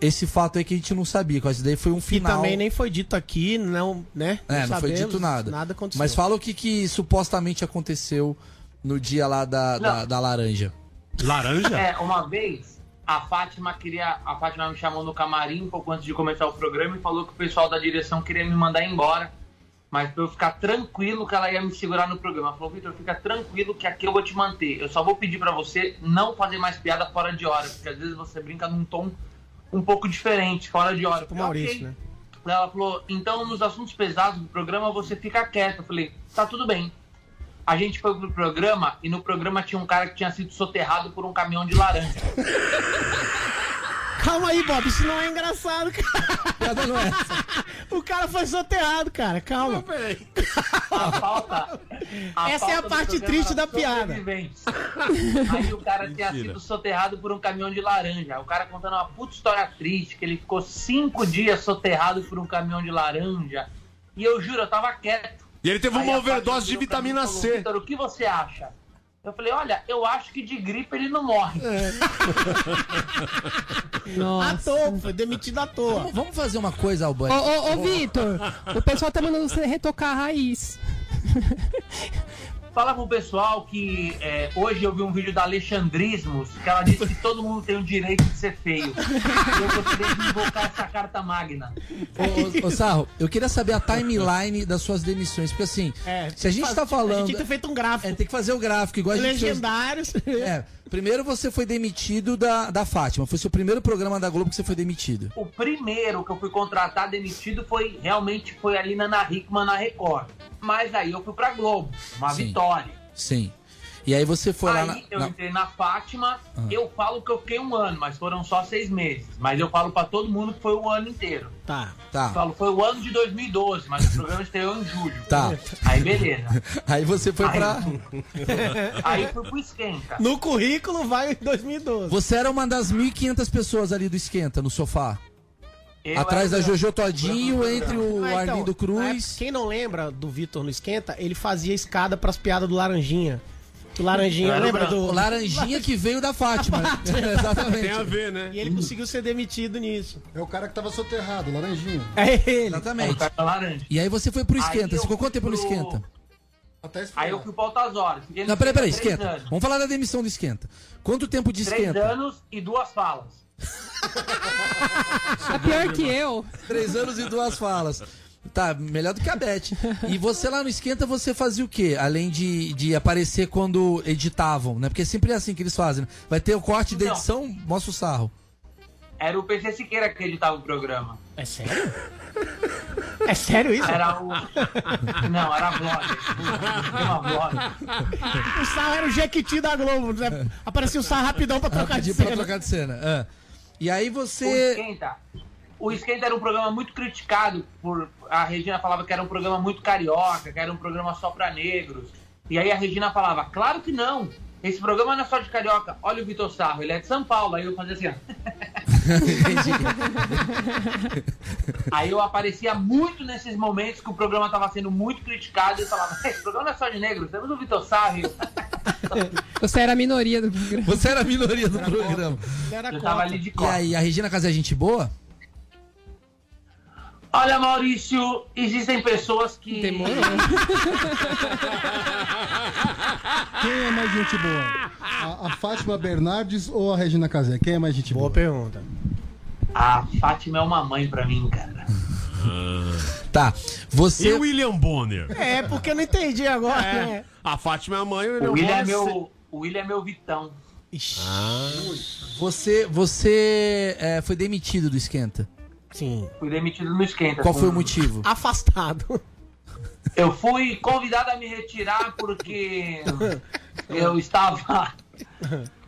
Speaker 12: esse fato aí que a gente não sabia? Que isso daí foi um final.
Speaker 6: também nem foi dito aqui, não, né?
Speaker 12: É, não foi
Speaker 6: sabemos,
Speaker 12: dito nada.
Speaker 6: Nada aconteceu.
Speaker 12: Mas fala o que, que supostamente aconteceu no dia lá da, da,
Speaker 15: Não.
Speaker 12: da laranja.
Speaker 9: Laranja?
Speaker 15: É, uma vez a Fátima queria. A Fátima me chamou no camarim um pouco antes de começar o programa e falou que o pessoal da direção queria me mandar embora. Mas pra eu ficar tranquilo que ela ia me segurar no programa. Ela falou, Vitor, fica tranquilo que aqui eu vou te manter. Eu só vou pedir pra você não fazer mais piada fora de hora, porque às vezes você brinca num tom um pouco diferente, fora de hora.
Speaker 6: Tipo Maurício,
Speaker 15: "Ok."
Speaker 6: né?
Speaker 15: Ela falou, então nos assuntos pesados do programa você fica quieto. Eu falei, tá tudo bem. A gente foi pro programa e no programa tinha um cara que tinha sido soterrado por um caminhão de laranja. [LAUGHS]
Speaker 6: Calma aí, Bob, isso não é engraçado, cara.
Speaker 12: não é [LAUGHS]
Speaker 6: o cara foi soterrado, cara. Calma.
Speaker 15: A falta. a
Speaker 6: Essa é a
Speaker 15: falta
Speaker 6: parte triste da piada.
Speaker 15: sobreviventes. Aí o cara tinha
Speaker 9: Mentira.
Speaker 15: sido soterrado por um caminhão de laranja. O cara contando uma puta história triste, que ele ficou cinco dias soterrado por um caminhão de laranja. E eu juro, eu tava quieto.
Speaker 9: E ele teve
Speaker 15: Aí
Speaker 9: uma overdose de vitamina
Speaker 15: falou,
Speaker 9: C.
Speaker 15: Vitor, o que você acha? Eu falei, olha, eu acho que de gripe ele não morre. [LAUGHS]
Speaker 6: À toa, foi demitido à toa.
Speaker 12: Vamos, vamos fazer uma coisa,
Speaker 10: Ô,
Speaker 12: Albani.
Speaker 10: ô, ô Vitor, o pessoal tá mandando você retocar a raiz.
Speaker 15: Fala pro pessoal que é, hoje eu vi um vídeo da Alexandrismos que ela disse que todo mundo tem o direito de ser feio. E eu gostaria de invocar essa carta magna.
Speaker 12: Ô, ô, ô, Sarro, eu queria saber a timeline das suas demissões. Porque assim,
Speaker 6: É,
Speaker 12: se a gente tá
Speaker 6: A
Speaker 12: falando.
Speaker 6: gente tem que ter feito um gráfico.
Speaker 12: É, tem que fazer o gráfico, igual a gente fez.
Speaker 6: Legendários.
Speaker 12: É, primeiro você foi demitido da, da Fátima. Foi seu primeiro programa da Globo que você foi demitido.
Speaker 15: O primeiro que eu fui contratar demitido foi realmente foi ali na Ana Hickman na Record. Mas aí eu fui pra Globo, uma
Speaker 12: Sim.
Speaker 15: vitória.
Speaker 12: Sim. E aí você foi lá
Speaker 15: aí
Speaker 12: na.
Speaker 15: eu
Speaker 12: na-
Speaker 15: entrei na Fátima,
Speaker 12: Ah.
Speaker 15: eu falo que eu fiquei um ano, mas foram só seis meses. Mas eu falo pra todo mundo que foi o ano inteiro.
Speaker 6: Tá.
Speaker 15: Eu
Speaker 12: Tá.
Speaker 15: falo, foi o ano de 2012, mas o programa estreou em julho.
Speaker 12: Tá.
Speaker 15: Aí beleza. [LAUGHS]
Speaker 12: Aí você foi
Speaker 15: Aí-
Speaker 12: pra.
Speaker 15: Aí fui pro esquenta.
Speaker 6: No currículo vai em 2012.
Speaker 12: Você era uma das 1.500 pessoas ali do Esquenta, no sofá.
Speaker 15: Eu
Speaker 12: Atrás da Jojo Todinho, entre o
Speaker 6: Ah, então,
Speaker 12: Arlindo
Speaker 6: na época,
Speaker 12: Cruz.
Speaker 6: Quem não lembra do Vitor no Esquenta, ele fazia escada pras piadas do Laranjinha. O Laranjinha, lembra do...
Speaker 12: O Laranjinha que veio da Fátima. [LAUGHS] [LAUGHS] Exatamente.
Speaker 9: Tem a ver, né?
Speaker 6: E ele conseguiu ser demitido nisso.
Speaker 13: É o cara que tava soterrado, laranjinha.
Speaker 6: É ele.
Speaker 12: Exatamente.
Speaker 15: laranja.
Speaker 12: E aí você foi pro Esquenta.
Speaker 15: eu
Speaker 12: Você ficou quanto tempo no
Speaker 15: pro-
Speaker 12: Esquenta?
Speaker 13: Até
Speaker 15: Aí eu fui pra Altas Horas. No
Speaker 12: Não, peraí, peraí,
Speaker 15: três
Speaker 12: Esquenta.
Speaker 15: anos.
Speaker 12: Vamos falar da demissão do Esquenta. Quanto tempo de
Speaker 15: Três
Speaker 12: Esquenta?
Speaker 15: anos e duas falas.
Speaker 10: É [LAUGHS] pior que eu.
Speaker 12: Três anos e duas falas. Tá, melhor do que a Beth. E você lá no Esquenta, você fazia o quê? Além de, de aparecer quando editavam, né? Porque sempre é assim que eles fazem. né? Vai ter o corte da
Speaker 15: Não.
Speaker 12: edição, mostra o sarro.
Speaker 15: Era o PC Siqueira que editava o programa.
Speaker 6: É sério? É sério isso?
Speaker 15: Era o. Não, era vlog. Uma vlog.
Speaker 6: O Sarro era o Jequiti da Globo. Né? Aparecia o Sarro rapidão pra trocar de
Speaker 12: Rapidinho pra
Speaker 6: cena.
Speaker 12: trocar de cena. Ah. E aí
Speaker 15: O
Speaker 12: você.
Speaker 15: Esquenta. O Esquenta era um programa muito criticado por. A Regina falava que era um programa muito carioca, que era um programa só pra negros. E aí a Regina falava, claro que não. Esse programa não é só de carioca. Olha o Vitor Sarro, ele é de São Paulo. Aí eu fazia assim, ó. [LAUGHS] Aí eu aparecia muito nesses momentos que o programa estava sendo muito criticado e eu falava, esse programa não é só de negros, temos o Vitor Sarro. E [LAUGHS]
Speaker 10: Você era a minoria do programa.
Speaker 12: Você era a minoria do programa.
Speaker 6: Era
Speaker 15: Eu tava ali de
Speaker 12: E
Speaker 15: costas.
Speaker 12: aí, a Regina Casé é gente boa?
Speaker 15: Olha, Maurício, existem pessoas que.
Speaker 10: Demorou. [LAUGHS]
Speaker 6: Quem é mais gente boa?
Speaker 13: A, a Fátima Bernardes ou a Regina Casé? Quem é mais gente
Speaker 6: Boa
Speaker 13: boa?
Speaker 6: pergunta.
Speaker 15: A Fátima é uma mãe pra mim, cara. [LAUGHS]
Speaker 12: Tá. Você.
Speaker 9: E o William Bonner?
Speaker 6: É, porque eu não entendi agora.
Speaker 9: É.
Speaker 6: né?
Speaker 9: A Fátima é a mãe, o William
Speaker 15: O William é
Speaker 9: Bonner...
Speaker 15: meu. O William é meu Vitão.
Speaker 6: Ixi,
Speaker 12: Você, você é, foi demitido do Esquenta.
Speaker 6: Sim.
Speaker 15: Fui demitido no esquenta.
Speaker 12: Qual foi o
Speaker 15: Com-
Speaker 12: motivo?
Speaker 6: Afastado. [LAUGHS]
Speaker 15: Eu fui convidado a me retirar porque [LAUGHS] eu estava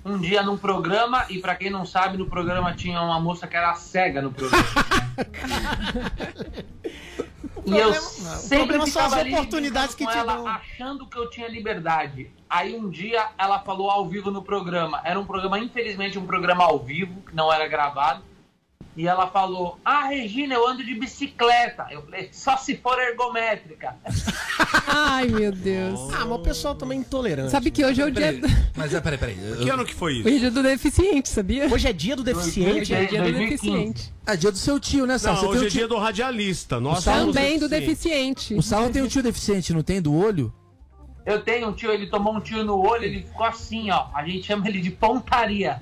Speaker 15: um dia num programa e pra quem não sabe, no programa tinha uma moça que era cega no programa. [LAUGHS] e eu
Speaker 6: problema-
Speaker 15: sempre
Speaker 6: são
Speaker 15: ficava
Speaker 6: as
Speaker 15: ali
Speaker 6: oportunidades que
Speaker 15: com ela,
Speaker 6: dão.
Speaker 15: achando que eu tinha liberdade. Aí um dia ela falou ao vivo no programa. Era um programa, infelizmente, um programa ao vivo, que não era gravado. E ela falou: Ah, Regina, eu ando de bicicleta. Eu falei: Só se for ergométrica. [LAUGHS]
Speaker 10: Ai, meu Deus.
Speaker 6: Ah, mas o pessoal também é intolerante.
Speaker 10: Sabe que hoje é o dia.
Speaker 12: Peraí, Mas é, peraí, peraí. [LAUGHS]
Speaker 9: Que ano que foi
Speaker 10: Hoje é dia do deficiente, sabia?
Speaker 6: Hoje é dia do deficiente.
Speaker 10: Hoje é dia do
Speaker 15: 2015.
Speaker 10: deficiente.
Speaker 12: É dia do seu tio, né, Sal?
Speaker 9: Não,
Speaker 12: Você
Speaker 9: hoje
Speaker 12: tem
Speaker 9: é
Speaker 12: o tio...
Speaker 9: dia do radialista. Somos
Speaker 10: Também do
Speaker 9: deficientes.
Speaker 10: deficiente.
Speaker 12: O Sal tem um tio deficiente, não tem? Do olho?
Speaker 15: Eu tenho um tio, ele tomou um tiro no olho, ele ficou assim, ó. A gente chama ele de pontaria.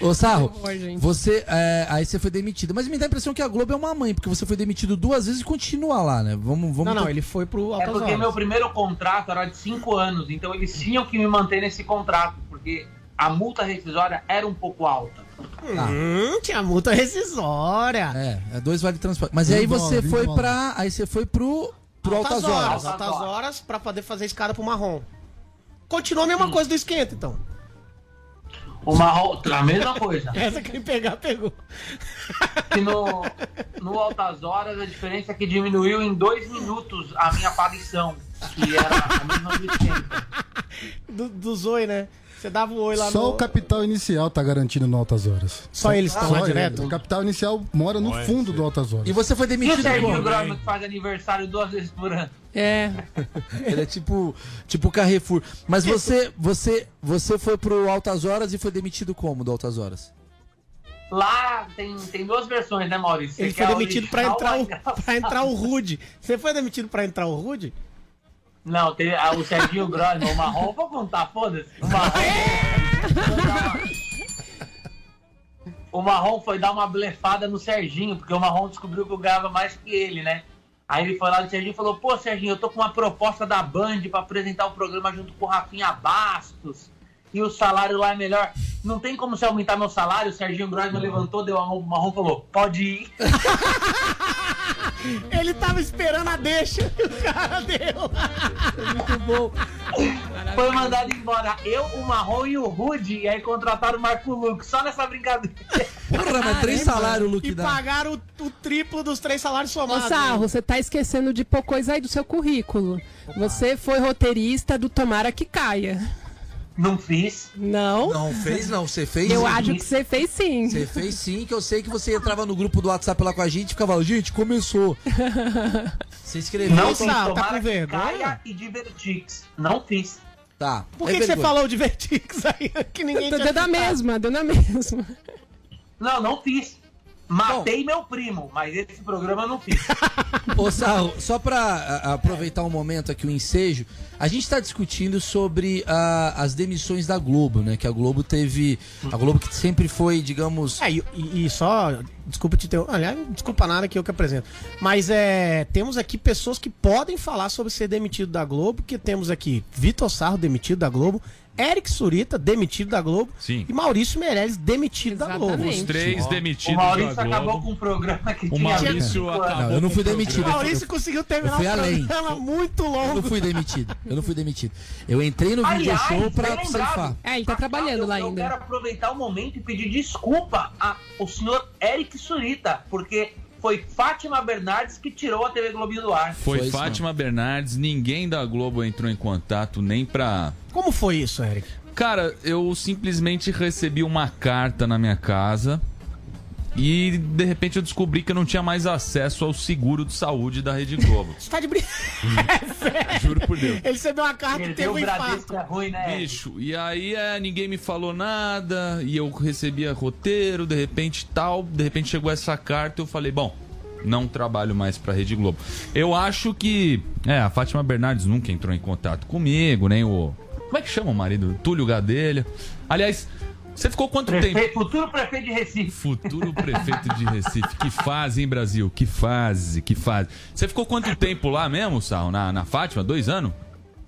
Speaker 12: Ô, Sarro, você. é, aí você foi demitido. Mas me dá a impressão que a Globo é uma mãe, porque você foi demitido duas vezes e continua lá, né? Vamos. vamos
Speaker 6: Não, não, ele foi pro
Speaker 15: É
Speaker 6: Altas
Speaker 15: porque
Speaker 6: Horas.
Speaker 15: meu primeiro contrato era de cinco anos, então eles tinham que me manter nesse contrato, porque a multa rescisória era um pouco alta.
Speaker 6: Hum, tinha multa rescisória.
Speaker 12: É, é dois vale transporte. Mas aí você foi pra. Aí você foi pro. Pro Altas, Horas.
Speaker 6: Altas horas pra poder fazer escada pro marrom. Continua a mesma coisa do esquenta, então.
Speaker 15: O marrom, a mesma coisa. [LAUGHS]
Speaker 6: Essa quem pegar, pegou.
Speaker 15: Que no, no Altas Horas a diferença é que diminuiu em dois minutos a minha aparição, que era a mesma do esquenta. [LAUGHS]
Speaker 6: Do, do Zoe, né? Você dava o oi lá
Speaker 13: Só
Speaker 6: no...
Speaker 13: o capital inicial tá garantindo no Altas Horas.
Speaker 6: Só eles estão
Speaker 13: Só
Speaker 6: lá
Speaker 13: ele.
Speaker 6: direto?
Speaker 13: O capital inicial mora no
Speaker 9: Olha,
Speaker 13: fundo do Altas Horas.
Speaker 12: E você foi demitido
Speaker 15: Serginho
Speaker 12: como?
Speaker 15: Grossman que faz aniversário duas vezes por ano?
Speaker 10: É. [LAUGHS]
Speaker 12: Ele é tipo, tipo Carrefour. Mas você, você, você foi pro Altas Horas e foi demitido como do Altas Horas?
Speaker 15: Lá tem, tem duas versões, né, Maurício?
Speaker 6: Ele
Speaker 15: Você
Speaker 6: foi
Speaker 15: quer
Speaker 6: demitido pra
Speaker 15: original
Speaker 6: entrar, o, pra entrar o Rude. Você foi demitido pra entrar o Rude?
Speaker 15: Não, ah, o Serginho Grossman, o Marrom, vou contar, foda-se. O Marrom. O Marrom foi dar uma blefada no Serginho, porque o Marrom descobriu que eu ganhava mais que ele, né? Aí ele foi lá no Serginho e falou: Pô, Serginho, eu tô com uma proposta da Band pra apresentar o programa junto com o Rafinha Bastos. E o salário lá é melhor. Não tem como você aumentar meu salário? O Serginho Grossman levantou, deu a mão e falou: Pode ir. [LAUGHS]
Speaker 6: Ele tava esperando a deixa que o cara deu.
Speaker 10: Muito bom.
Speaker 15: Foi mandado embora eu, o Marrom e o Rude. E aí contrataram o Marco Lucas, só nessa brincadeira.
Speaker 12: Porra, mas três salários o Luke
Speaker 6: E
Speaker 12: dá.
Speaker 6: pagaram o, o triplo dos três salários
Speaker 10: Ô,
Speaker 6: somados.
Speaker 10: Sarro, você tá esquecendo de pôr coisa aí do seu currículo. Você foi roteirista do Tomara que Caia.
Speaker 15: Não fiz.
Speaker 10: Não?
Speaker 12: Não fez, não. Você fez
Speaker 10: Eu
Speaker 12: sim.
Speaker 10: acho que você fez sim.
Speaker 12: Você fez sim, que eu sei que você entrava no grupo do WhatsApp lá com a gente e ficava, gente, começou. [LAUGHS] Você escreveu.
Speaker 15: Não fiz.
Speaker 6: tá
Speaker 15: Tomara
Speaker 6: com vergonha?
Speaker 15: caia e Divertix. Não fiz.
Speaker 12: Tá.
Speaker 6: Por
Speaker 12: é
Speaker 6: que, que você falou de Vertix aí? [LAUGHS] Que ninguém
Speaker 10: Deu
Speaker 6: citado?
Speaker 10: mesma, deu na mesma.
Speaker 15: Não, não fiz. Matei meu primo, mas esse programa eu não fiz. [LAUGHS]
Speaker 12: Ô, Sarro, só pra a- aproveitar um momento aqui, o ensejo, a gente tá discutindo sobre ah, as demissões da Globo, né? Que a Globo teve. A Globo que sempre foi, digamos.
Speaker 6: É, e, e- só, desculpa te interromper, aliás, desculpa nada que eu que apresento. Mas é, temos aqui pessoas que podem falar sobre ser demitido da Globo, que temos aqui Vitor Sarro demitido da Globo, Eric Surita demitido da Globo
Speaker 11: Sim.
Speaker 6: e Maurício Meirelles demitido da Globo.
Speaker 10: Exatamente.
Speaker 11: Os três
Speaker 15: O
Speaker 11: demitidos
Speaker 15: Maurício
Speaker 11: da
Speaker 15: acabou
Speaker 11: Globo.
Speaker 15: com um programa que
Speaker 11: O
Speaker 15: tinha
Speaker 11: Maurício
Speaker 15: 25 anos.
Speaker 11: acabou
Speaker 12: Não, eu não fui
Speaker 11: o
Speaker 12: demitido.
Speaker 6: Maurício conseguiu terminar
Speaker 12: eu fui
Speaker 6: o
Speaker 12: além.
Speaker 6: programa muito
Speaker 12: Eu não
Speaker 6: longo.
Speaker 12: fui demitido. Eu não fui demitido. Eu entrei no video
Speaker 15: Aliás,
Speaker 12: show pra
Speaker 15: lembrado.
Speaker 10: É, ele tá trabalhando
Speaker 15: eu,
Speaker 10: lá
Speaker 15: eu
Speaker 10: ainda.
Speaker 15: quero aproveitar o momento e pedir desculpa ao senhor Eric Surita, porque foi Fátima Bernardes que tirou a TV Globinho do ar.
Speaker 11: Foi,
Speaker 12: Foi isso
Speaker 11: Fátima Bernardes, ninguém da Globo entrou em contato nem pra.
Speaker 6: Como foi isso, Eric?
Speaker 11: Cara, eu simplesmente recebi uma carta na minha casa e de repente eu descobri que eu não tinha mais acesso ao seguro de saúde da Rede Globo.
Speaker 6: Você [LAUGHS] tá de brincadeira. [LAUGHS]
Speaker 11: Juro por Deus.
Speaker 6: Ele recebeu uma carta e
Speaker 15: Ele
Speaker 6: teve
Speaker 15: tem
Speaker 6: um infarto.
Speaker 15: é ruim, né?
Speaker 11: Bicho, e aí é, ninguém me falou nada, e eu recebia roteiro, de repente tal, de repente chegou essa carta e eu falei, bom, não trabalho mais pra Rede Globo. Eu acho que, é, a Fátima Bernardes nunca entrou em contato comigo, nem o... Como é que chama o marido? Túlio Gadelha. Aliás, você ficou quanto tempo?
Speaker 15: Prefeito, futuro prefeito de Recife.
Speaker 11: Futuro prefeito de Recife. Que fase, hein, Brasil? Que fase, que fase. Você ficou quanto tempo lá mesmo, Sal? Na, na Fátima? Dois anos?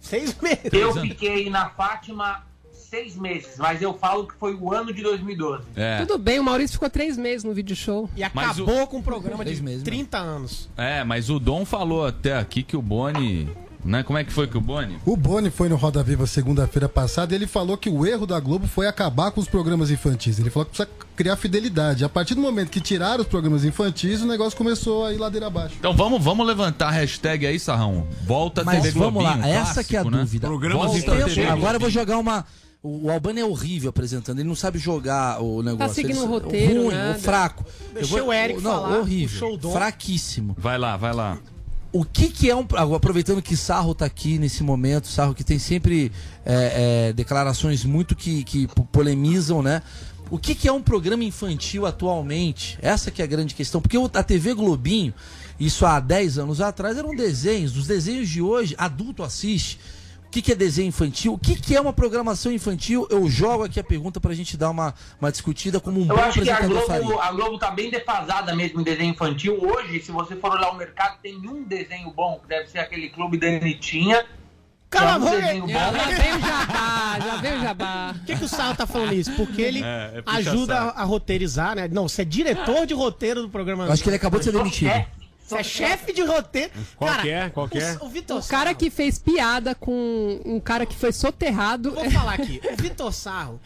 Speaker 6: Seis meses.
Speaker 15: Eu
Speaker 11: anos.
Speaker 15: fiquei na Fátima seis meses, mas eu falo que foi o ano de 2012.
Speaker 11: É.
Speaker 10: Tudo bem, o Maurício ficou três meses no video show.
Speaker 6: E acabou com um programa de
Speaker 12: Três meses,
Speaker 6: 30 anos.
Speaker 11: É, mas o Dom falou até aqui que o Boni. Né? Como é que foi que o Boni?
Speaker 13: O Boni foi no Roda Viva segunda-feira passada e ele falou que o erro da Globo foi acabar com os programas infantis. Ele falou que precisa criar fidelidade. A partir do momento que tiraram os programas infantis, o negócio começou a ir ladeira abaixo.
Speaker 11: Então vamos, vamos levantar a hashtag aí, Sarrão. Volta
Speaker 12: Mas
Speaker 11: TV
Speaker 12: vamos lá, essa que é a
Speaker 11: né?
Speaker 12: dúvida.
Speaker 9: Programas infantis.
Speaker 12: Agora eu vou jogar uma. O, o Albani é horrível apresentando, ele não sabe jogar o negócio.
Speaker 10: seguindo
Speaker 12: ele-
Speaker 10: o roteiro,
Speaker 12: Ruim,
Speaker 10: nada.
Speaker 12: o fraco.
Speaker 6: Deixa o Eric
Speaker 12: não,
Speaker 6: falar,
Speaker 12: horrível. Fraquíssimo.
Speaker 11: Vai lá, vai lá.
Speaker 12: O que que é um... Aproveitando que Sarro tá aqui nesse momento, Sarro que tem sempre é, é, declarações muito que, que po- polemizam, né? O que que é um programa infantil atualmente? Essa que é a grande questão. Porque a TV Globinho, isso há 10 anos atrás, eram desenhos. Os desenhos de hoje, adulto assiste. O que, que é desenho infantil? O que, que é uma programação infantil? Eu jogo aqui a pergunta pra gente dar uma, uma discutida como um bom
Speaker 15: Eu acho que a Globo,
Speaker 12: faria.
Speaker 15: a Globo tá bem defasada mesmo em desenho infantil. Hoje, se você for olhar o mercado, tem um desenho bom, que deve ser aquele Clube da Anitinha.
Speaker 6: Cala a
Speaker 15: que é um
Speaker 6: boca!
Speaker 15: desenho bom.
Speaker 10: Já veio o jabá, já veio o jabá.
Speaker 6: Por que, que o Sarro tá falando isso? Porque ele
Speaker 11: É, é
Speaker 6: ajuda a, a roteirizar, né? Não, você é diretor de roteiro do programa.
Speaker 12: Eu acho que ele acabou de ser demitido.
Speaker 6: Você é chefe de roteiro.
Speaker 9: Qual
Speaker 6: Cara,
Speaker 9: que é? Qual que é?
Speaker 6: O, o Vitor
Speaker 10: O cara que fez piada com um cara que foi soterrado.
Speaker 6: Vou falar aqui. O Vitor Sarro,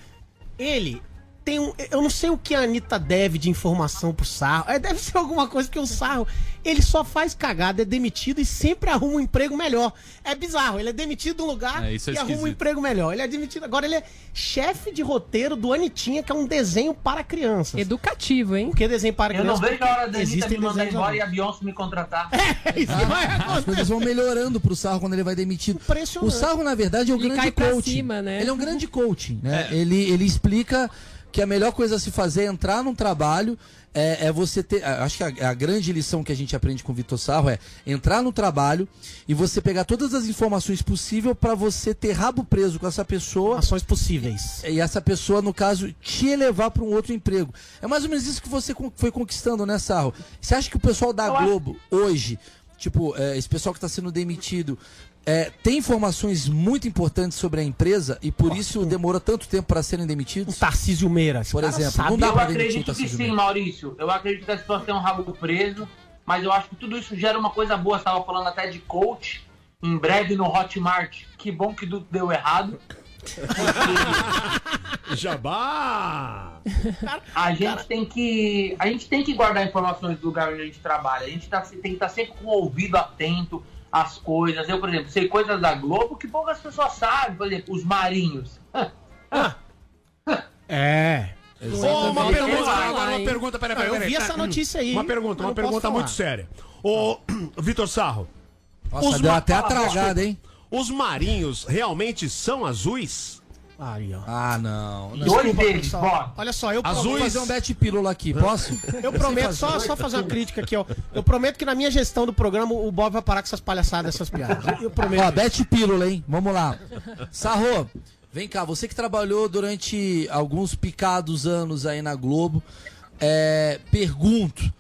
Speaker 6: ele tem um. Eu não sei o que a Anitta deve de informação pro Sarro. É, deve ser alguma coisa que o Sarro. Ele só faz cagada, é demitido e sempre arruma um emprego melhor. É bizarro. Ele é demitido de um lugar
Speaker 11: É, isso é
Speaker 6: e arruma um emprego melhor. Ele é demitido. Agora ele é chefe de roteiro do Anitinha, que é um desenho para crianças.
Speaker 10: Educativo, hein?
Speaker 6: Por que desenho para
Speaker 15: Eu não
Speaker 6: crianças?
Speaker 15: vejo a hora da Anitta me mandar embora e a Beyoncé me contratar. [LAUGHS]
Speaker 6: É isso que vai
Speaker 12: As coisas vão melhorando pro Sarro quando ele vai demitido. O Sarro, na verdade, é o
Speaker 10: E
Speaker 12: grande
Speaker 10: cai pra
Speaker 12: coaching.
Speaker 10: cima, né?
Speaker 12: Ele é um grande [LAUGHS] coaching, né? Ele, ele explica que a melhor coisa a se fazer é entrar num trabalho. É, é você ter. a- Acho que a, a grande lição que a gente aprende com o Vitor Sarro é entrar no trabalho e você pegar todas as informações possíveis para você ter rabo preso com essa pessoa.
Speaker 6: Ações possíveis.
Speaker 12: E essa pessoa, no caso, te elevar para um outro emprego. É mais ou menos isso que você foi conquistando, né, Sarro? Você acha que o pessoal da Globo, hoje, tipo, é, esse pessoal que está sendo demitido, é, tem informações muito importantes sobre a empresa e por isso demorou tanto tempo para serem demitidos?
Speaker 6: O Tarcísio Meira.
Speaker 12: Por exemplo,
Speaker 6: sabe.
Speaker 12: não dá
Speaker 15: eu acredito que sim,
Speaker 12: Meira.
Speaker 15: Maurício. Eu acredito que as pessoas têm um rabo preso, mas eu acho que tudo isso gera uma coisa boa. Você tava falando até de coach, em breve no Hotmart. Que bom que tudo deu errado. [LAUGHS]
Speaker 9: Jabá!
Speaker 15: A gente tem que. A gente tem que guardar informações do lugar onde a gente trabalha. A gente tá, tem que estar sempre com o ouvido atento às coisas. Eu, por exemplo, sei coisas da Globo que poucas pessoas sabem. Por exemplo, os marinhos.
Speaker 6: É.
Speaker 9: Ô, uma
Speaker 6: Exatamente.
Speaker 9: pergunta,
Speaker 6: Falar,
Speaker 9: agora uma pergunta, peraí, peraí.
Speaker 6: eu vi essa notícia aí,
Speaker 9: Uma pergunta, uma pergunta muito séria. Ô, [CLEARS THROAT] Vitor Sarro.
Speaker 12: Nossa, deu
Speaker 9: ma-
Speaker 12: até a
Speaker 9: Fala,
Speaker 12: tragada,
Speaker 9: desculpa.
Speaker 12: hein?
Speaker 9: Os marinhos realmente são azuis?
Speaker 6: Aí, ó.
Speaker 12: Ah, não. não.
Speaker 15: Dois
Speaker 6: Desculpa,
Speaker 15: deles, bora.
Speaker 6: Olha só, eu
Speaker 9: Azuis.
Speaker 12: fazer um bet pílula aqui, posso?
Speaker 6: Eu prometo, só, só fazer uma crítica aqui, ó. Eu prometo que na minha gestão do programa o Bob vai parar com essas palhaçadas, essas piadas. Eu prometo.
Speaker 12: Ó, bet pílula, hein? Vamos lá. Sarro, vem cá, você que trabalhou durante alguns picados anos aí na Globo, é, pergunto,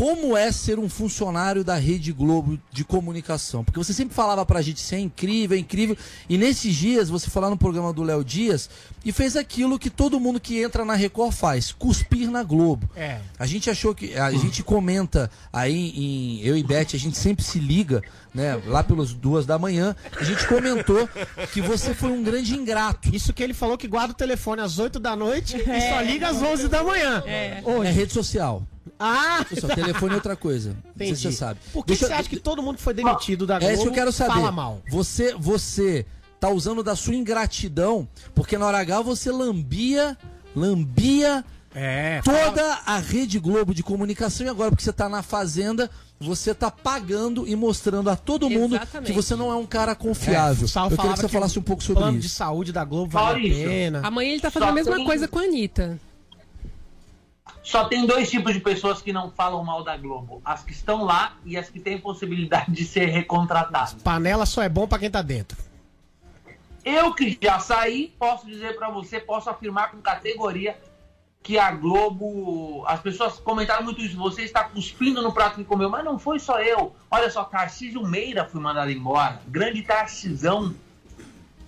Speaker 12: como é ser um funcionário da Rede Globo de comunicação? Porque você sempre falava pra gente, isso é incrível, é incrível, e nesses dias você foi lá no programa do Léo Dias e fez aquilo que todo mundo que entra na Record faz, cuspir na Globo.
Speaker 6: É.
Speaker 12: A gente achou que. A gente comenta aí em. Eu e Beth, a gente sempre se liga, né? Lá pelas duas da manhã. A gente comentou que você foi um grande ingrato.
Speaker 6: Isso que ele falou que guarda o telefone às 8 da noite e só liga às 11 da manhã.
Speaker 10: É.
Speaker 12: É rede social.
Speaker 6: Ah!
Speaker 12: Pessoal, telefone é outra coisa. Não sei se
Speaker 6: Entendi.
Speaker 12: você sabe.
Speaker 6: Por que
Speaker 12: Deixa-
Speaker 6: você acha que todo mundo que foi demitido da Globo
Speaker 12: É isso que eu quero saber.
Speaker 6: fala mal?
Speaker 12: Você, você tá usando da sua ingratidão, porque na hora H você lambia, lambia
Speaker 6: É.
Speaker 12: toda a Rede Globo de comunicação e agora porque você tá na fazenda, você tá pagando e mostrando a todo mundo
Speaker 10: Exatamente.
Speaker 12: que você não é um cara confiável.
Speaker 6: É,
Speaker 12: eu queria que você
Speaker 6: que
Speaker 12: falasse um pouco
Speaker 6: O
Speaker 12: sobre
Speaker 6: plano de
Speaker 12: isso.
Speaker 6: saúde da Globo vale a pena.
Speaker 10: Amanhã ele tá fazendo a mesma
Speaker 15: tem-
Speaker 10: coisa com a Anitta.
Speaker 15: Só tem dois tipos de pessoas que não falam mal da Globo: as que estão lá e as que têm possibilidade de ser recontratadas.
Speaker 6: Panela só é bom pra quem tá dentro.
Speaker 15: Eu que já saí, posso dizer pra você, posso afirmar com categoria que a Globo. As pessoas comentaram muito isso. Você está cuspindo no prato que comeu, mas não foi só eu. Olha só, Tarcísio Meira foi mandado embora. Grande Tarcisão.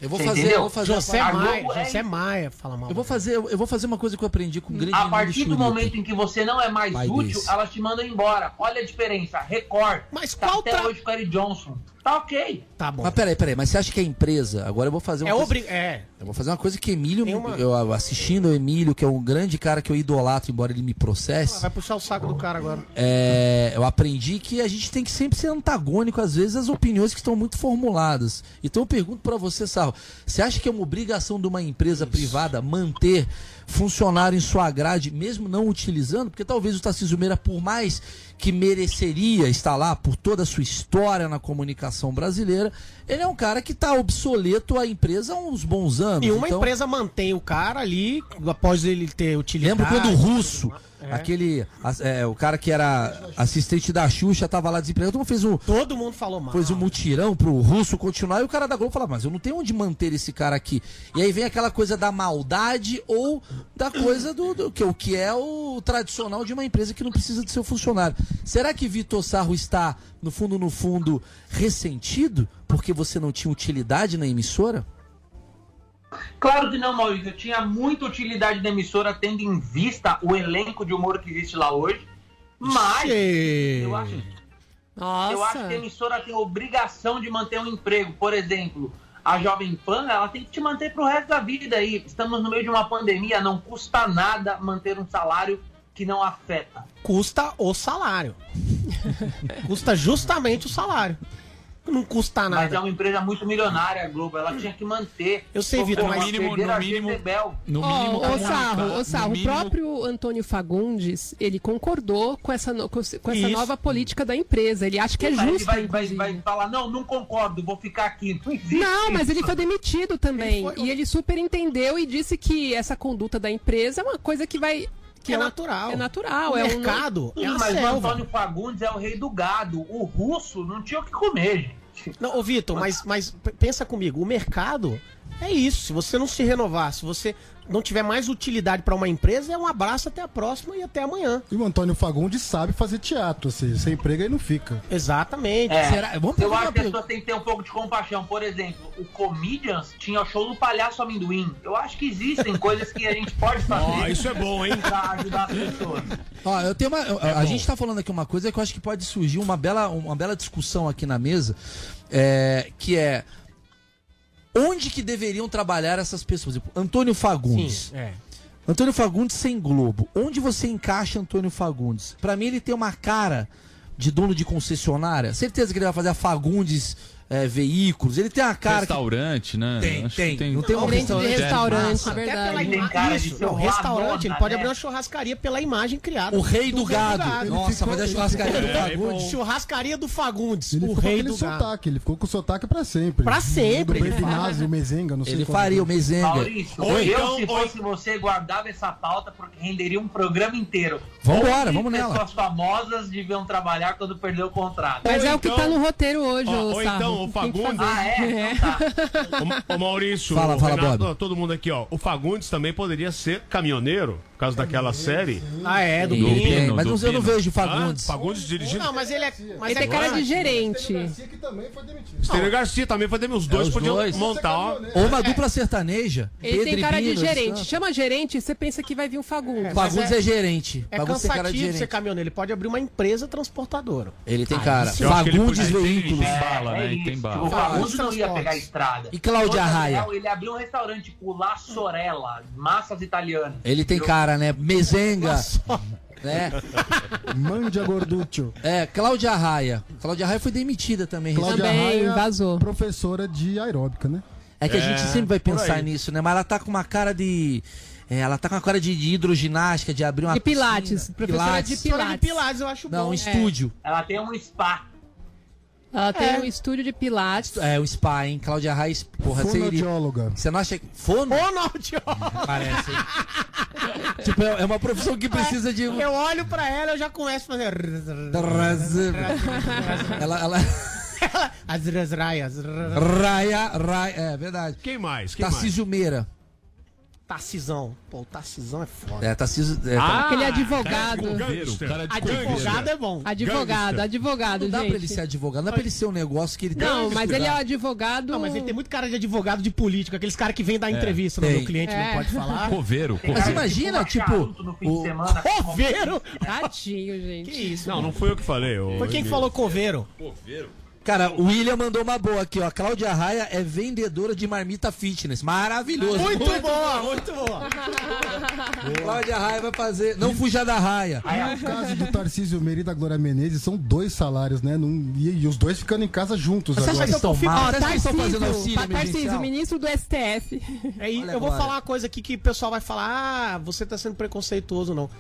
Speaker 12: Eu vou
Speaker 15: Você
Speaker 12: fazer,
Speaker 15: entendeu?
Speaker 12: eu vou fazer
Speaker 6: José
Speaker 15: A
Speaker 6: Maia,
Speaker 15: é
Speaker 6: José. Maia fala mal.
Speaker 12: Eu vou fazer, eu vou fazer uma coisa que eu aprendi com o grande
Speaker 15: A partir do momento em que você não é mais
Speaker 12: Pai
Speaker 15: útil,
Speaker 12: desse.
Speaker 15: elas te mandam embora. Olha a diferença. Record.
Speaker 6: Mas
Speaker 15: tá
Speaker 6: qual
Speaker 15: até
Speaker 6: tra-
Speaker 15: hoje Eric Johnson. Tá ok.
Speaker 6: Tá bom.
Speaker 12: Mas peraí, peraí, mas você acha que a empresa. Agora eu vou fazer uma
Speaker 6: É
Speaker 12: coisa.
Speaker 6: obri... É.
Speaker 12: Eu vou fazer uma coisa que Emílio,
Speaker 6: uma-
Speaker 12: eu assistindo o Emílio, que é um grande cara que eu idolatro, embora ele me processe.
Speaker 6: Vai puxar o saco do cara agora.
Speaker 12: É, eu aprendi que a gente tem que sempre ser antagônico, às vezes, às opiniões que estão muito formuladas. Então eu pergunto pra você, Sarro, você acha que é uma obrigação de uma empresa privada manter funcionário em sua grade, mesmo não utilizando? Porque talvez o Tarcísio Meira, por mais que mereceria estar lá por toda a sua história na comunicação brasileira, ele é um cara que está obsoleto a empresa há uns bons anos.
Speaker 6: E uma
Speaker 12: Então,
Speaker 6: empresa mantém o cara ali após ele ter utilidade.
Speaker 12: Lembra quando o russo,
Speaker 6: É.
Speaker 12: aquele. é, o cara que era assistente da Xuxa, tava lá desempregado, todo mundo fez um.
Speaker 6: Todo mundo falou mal.
Speaker 12: Fez um mutirão pro russo continuar e o cara da Globo falava, mas eu não tenho onde manter esse cara aqui. E aí vem aquela coisa da maldade ou da coisa do, do que o que é o tradicional de uma empresa que não precisa de seu funcionário. Será que Vitor Sarro está, no fundo, no fundo, ressentido porque você não tinha utilidade na emissora?
Speaker 15: Claro que não, Maurício. Eu tinha muita utilidade da emissora, tendo em vista o elenco de humor que existe lá hoje. Mas eu acho, eu acho que a emissora tem a obrigação de manter um emprego. Por exemplo, a Jovem Pan, ela tem que te manter pro resto da vida aí. Estamos no meio de uma pandemia, não custa nada manter um salário que não afeta.
Speaker 6: Custa o salário. [LAUGHS] custa justamente o salário. Não custa
Speaker 15: Mas é
Speaker 6: nada.
Speaker 15: uma empresa muito milionária, a Globo. Ela tinha que manter.
Speaker 6: Eu sei, Vitor, mas-
Speaker 15: perderam
Speaker 6: No mínimo- no
Speaker 15: a
Speaker 6: mínimo-
Speaker 15: Jezebel.
Speaker 10: Ó, ô Sarro, ô Sarro, o próprio Antônio Fagundes, ele concordou com essa, no- com essa
Speaker 15: Isso.
Speaker 10: nova política da empresa. Ele acha que é
Speaker 15: Mas ele
Speaker 10: justo,
Speaker 15: vai, vai, vai falar, não, não concordo, vou ficar aqui. Não,
Speaker 10: mas ele foi demitido também. E ele super entendeu e disse que essa conduta da empresa é uma coisa que vai. Que
Speaker 6: É
Speaker 10: uma-
Speaker 6: natural.
Speaker 10: É natural.
Speaker 6: O
Speaker 10: é um-
Speaker 6: mercado
Speaker 15: Sim,
Speaker 6: é
Speaker 15: mas o. Antônio Fagundes é o rei do gado. O russo não tinha o que comer, gente.
Speaker 6: Não, ô Vitor, mas, mas pensa comigo, o mercado é isso. Se você não se renovar, se você não tiver mais utilidade pra uma empresa, é um abraço até a próxima e até amanhã.
Speaker 13: E o Antônio Fagundes sabe fazer teatro, seja, sem emprego aí não fica.
Speaker 6: Exatamente.
Speaker 15: É,
Speaker 12: Será- vamos
Speaker 15: eu acho que as pessoas têm que ter um pouco de compaixão. Por exemplo, o Comedians tinha o show do Palhaço Amendoim. Eu acho que existem coisas que a gente pode fazer.
Speaker 9: Ó, isso é bom, hein?
Speaker 15: Pra ajudar as pessoas.
Speaker 12: Ó, eu tenho uma. eu-
Speaker 9: É
Speaker 12: a
Speaker 9: bom.
Speaker 12: gente tá falando aqui uma coisa que eu acho que pode surgir uma bela, uma bela discussão aqui na mesa, é, que é onde que deveriam trabalhar essas pessoas? Antônio Fagundes.
Speaker 6: Sim, é.
Speaker 12: Antônio Fagundes sem Globo. Onde você encaixa Antônio Fagundes? Pra mim ele tem uma cara de dono de concessionária. Certeza que ele vai fazer a Fagundes é, veículos. Ele tem uma cara. que-
Speaker 11: Restaurante, né?
Speaker 12: Tem,
Speaker 11: Acho
Speaker 12: tem.
Speaker 11: que
Speaker 12: Não tem um
Speaker 10: Gerente de
Speaker 12: restaurante.
Speaker 10: restaurante,
Speaker 6: Até
Speaker 10: verdade.
Speaker 6: pela
Speaker 15: Tem
Speaker 6: imagem. Isso, não,
Speaker 15: o
Speaker 6: restaurante, ele pode
Speaker 15: né?
Speaker 6: abrir uma churrascaria pela imagem criada.
Speaker 12: O rei do gado.
Speaker 13: Ele
Speaker 12: Nossa,
Speaker 13: ficou-
Speaker 12: vai dar
Speaker 13: ele
Speaker 12: churrascaria do Fagundes.
Speaker 6: Churrascaria do Fagundes,
Speaker 13: Ele
Speaker 6: o
Speaker 13: ficou com
Speaker 6: rei do gado.
Speaker 13: sotaque, ele ficou com o sotaque pra sempre.
Speaker 6: Pra sempre,
Speaker 13: Do
Speaker 6: ele fala.
Speaker 13: Bertinazzi, o Mezenga, não sei
Speaker 12: Ele
Speaker 13: qual
Speaker 12: faria o. Mezenga.
Speaker 15: Maurício,
Speaker 9: Ou
Speaker 15: eu,
Speaker 9: então-
Speaker 15: se
Speaker 9: ou-
Speaker 15: fosse você, guardava essa pauta porque renderia um programa inteiro.
Speaker 12: Vambora, vamos nela.
Speaker 15: Pessoas famosas deviam trabalhar quando perdeu o contrato.
Speaker 10: Mas
Speaker 9: Ou
Speaker 10: é o que
Speaker 9: então-
Speaker 10: tá no roteiro hoje,
Speaker 9: ou então o Fagundes-.
Speaker 15: Ah, é? Então tá.
Speaker 9: Ô, ô, Maurício,
Speaker 12: Fala,
Speaker 9: o
Speaker 12: fala,
Speaker 9: Renato,
Speaker 12: Bob.
Speaker 9: todo mundo aqui, ó. O Fagundes também poderia ser caminhoneiro, por causa daquela série.
Speaker 6: Ah, é, do
Speaker 12: Ele
Speaker 6: Pino.
Speaker 12: tem, mas
Speaker 11: do
Speaker 12: não- eu não
Speaker 11: Pino.
Speaker 12: vejo
Speaker 9: Ah,
Speaker 12: Fagundes.
Speaker 9: Fagundes dirigindo.
Speaker 6: Não, mas ele é. Mas
Speaker 10: Ele
Speaker 6: é
Speaker 10: tem cara de gerente.
Speaker 13: que também foi demitido.
Speaker 9: Estênio Garcia também foi os dois
Speaker 12: É,
Speaker 9: podiam
Speaker 12: dois.
Speaker 9: montar, ó.
Speaker 12: Ou uma dupla sertaneja.
Speaker 10: Ele
Speaker 12: Pedro
Speaker 10: tem cara de gerente.
Speaker 12: Santos.
Speaker 10: Chama gerente, você pensa que vai vir um Fagundes.
Speaker 12: Fagundes é, gerente.
Speaker 6: É
Speaker 12: Fagundes cara
Speaker 6: cansativo ser caminhoneiro. Ele pode abrir uma empresa transportadora.
Speaker 12: Ele tem cara.
Speaker 9: Que ele
Speaker 12: Fagundes Veículos.
Speaker 11: Tem bala, né?
Speaker 15: É
Speaker 11: E tem bala.
Speaker 15: O Fagundes não ia pegar a estrada.
Speaker 12: E Cláudia Raia?
Speaker 15: Ele abriu um restaurante tipo La Sorella, massas italianas.
Speaker 12: Ele tem cara, né? Mezenga. Né? [LAUGHS]
Speaker 13: Mandia Gorduccio.
Speaker 12: É, Cláudia Raia. Cláudia Raia foi demitida também.
Speaker 13: Cláudia
Speaker 10: Também
Speaker 13: Raia,
Speaker 10: vazou.
Speaker 13: professora de aeróbica, né?
Speaker 12: É que a
Speaker 9: É,
Speaker 12: gente sempre vai pensar nisso, né? Mas ela tá com uma cara de. é, ela tá com uma cara de, de hidroginástica, de abrir uma.
Speaker 10: De Pilates,
Speaker 12: piscina.
Speaker 10: professora de
Speaker 6: Professora de
Speaker 10: Pilates.
Speaker 6: Pilates, eu acho
Speaker 12: Não,
Speaker 6: bom.
Speaker 12: um estúdio.
Speaker 15: Ela tem um spa.
Speaker 10: Ela tem
Speaker 6: É.
Speaker 10: um estúdio de Pilates.
Speaker 12: É, o spa, hein? Cláudia Raia, porra.
Speaker 13: Fonoaudióloga.
Speaker 12: Você não acha que. Fono?
Speaker 6: Fonoaudióloga.
Speaker 12: Parece, hein? [LAUGHS] tipo, é é uma profissão que precisa de.
Speaker 6: Eu olho pra ela, eu já começo a fazer. [LAUGHS]
Speaker 12: ela, ela... [LAUGHS]
Speaker 6: As raias.
Speaker 12: Raia, raia. É verdade.
Speaker 9: Quem mais? Quem mais?
Speaker 12: Tarcísio Meira.
Speaker 6: Tarcisão. Pô, o Tarcisão é foda.
Speaker 12: É, Tarcísio. É,
Speaker 9: Ah,
Speaker 10: Aquele advogado.
Speaker 9: Gangster.
Speaker 11: Cara de
Speaker 6: Advogado é bom.
Speaker 10: Advogado,
Speaker 9: Gangster.
Speaker 10: advogado,
Speaker 12: não dá
Speaker 10: gente.
Speaker 12: pra ele ser advogado, não dá pra ele ser um negócio que ele tem
Speaker 10: Não, mas ele é
Speaker 12: estudar.
Speaker 10: advogado.
Speaker 6: Não, mas ele tem muito cara de advogado de político, aqueles caras que vêm dar entrevista no
Speaker 12: Tem.
Speaker 6: meu cliente
Speaker 10: É.
Speaker 6: não pode falar. [LAUGHS]
Speaker 11: Coveiro.
Speaker 15: Tem
Speaker 12: Mas
Speaker 15: cara
Speaker 12: imagina, tipo,
Speaker 15: no
Speaker 12: o-.
Speaker 6: Coveiro?
Speaker 10: Tadinho, gente.
Speaker 6: Que isso?
Speaker 9: Não, não fui eu que falei.
Speaker 6: Foi quem que falou coveiro?
Speaker 12: Cara, o William mandou uma boa aqui, ó. Cláudia Raia é vendedora de marmita fitness. Maravilhoso.
Speaker 6: Muito boa, muito [LAUGHS] boa.
Speaker 12: Cláudia Raia vai fazer. Não fuja da raia.
Speaker 13: Aí, no caso do Tarcísio Meira e da Glória Menezes, são dois salários, né? Num- e, e os dois ficando em casa juntos
Speaker 6: Mas
Speaker 13: agora.
Speaker 6: eu confio-
Speaker 10: Ó,
Speaker 12: Vocês estão fazendo
Speaker 10: Tarcísio,
Speaker 12: auxílio
Speaker 10: Pa- Tarcísio, ministro do STF.
Speaker 6: Aí
Speaker 12: Olha
Speaker 6: eu vou
Speaker 12: agora.
Speaker 6: falar uma coisa aqui que o pessoal vai falar: ah, você tá sendo preconceituoso, não.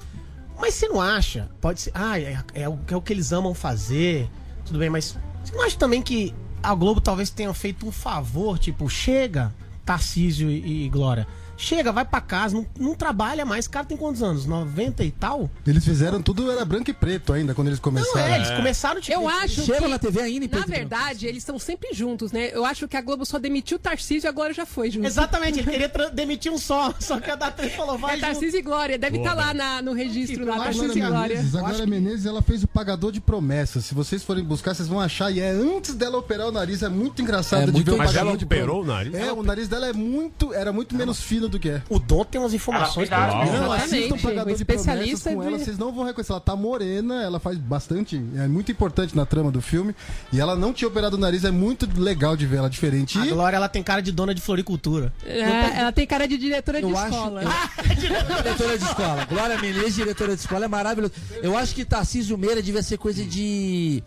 Speaker 6: Mas você não acha? Pode ser. Ah, é, é o, é o que eles amam fazer. Tudo bem, mas você não acha também que a Globo talvez tenha feito um favor? Tipo, chega, Tarcísio e, e Glória. Chega, vai pra casa, não, não trabalha mais. O cara tem quantos anos? 90 e tal?
Speaker 13: Eles fizeram tudo, era branco e preto ainda, quando eles
Speaker 6: Não,
Speaker 13: começaram.
Speaker 6: é, eles começaram tipo.
Speaker 10: Eu acho
Speaker 12: Chega
Speaker 10: que,
Speaker 12: na TV ainda
Speaker 10: na verdade, eles estão sempre juntos, né? Eu acho que a Globo só demitiu o Tarcísio e agora já foi junto.
Speaker 6: Exatamente, ele queria [LAUGHS] demitir um só, só que a da três falou, vai
Speaker 10: É
Speaker 6: junto.
Speaker 10: Tarcísio e Glória. Deve estar lá na- no registro lá, Tarcísio e Glória.
Speaker 13: Menezes, a Glória Menezes ela fez o pagador de promessas. Se vocês forem buscar, vocês vão achar. E é antes dela operar o nariz. É muito engraçado
Speaker 12: É
Speaker 13: de
Speaker 12: muito
Speaker 13: ver o
Speaker 9: Mas ela operou o nariz?
Speaker 13: É, o nariz dela é muito, era muito menos fino do que é.
Speaker 6: O Dom tem umas informações
Speaker 15: fez
Speaker 13: Não,
Speaker 10: Exatamente,
Speaker 13: assistam o pagador
Speaker 10: um
Speaker 13: de promessas com
Speaker 10: de-
Speaker 13: ela, vocês não vão reconhecer. Ela tá morena, ela faz bastante, é muito importante na trama do filme. E ela não tinha operado o nariz, é muito legal de ver ela diferente.
Speaker 6: A
Speaker 13: E
Speaker 6: Glória, ela tem cara de dona de floricultura.
Speaker 10: É, ela tem cara de diretora de
Speaker 12: Eu acho-
Speaker 10: escola. [LAUGHS]
Speaker 12: diretora de escola. Glória Menezes, diretora de escola, é maravilhoso. Eu acho que Tarcísio Meira devia ser coisa de,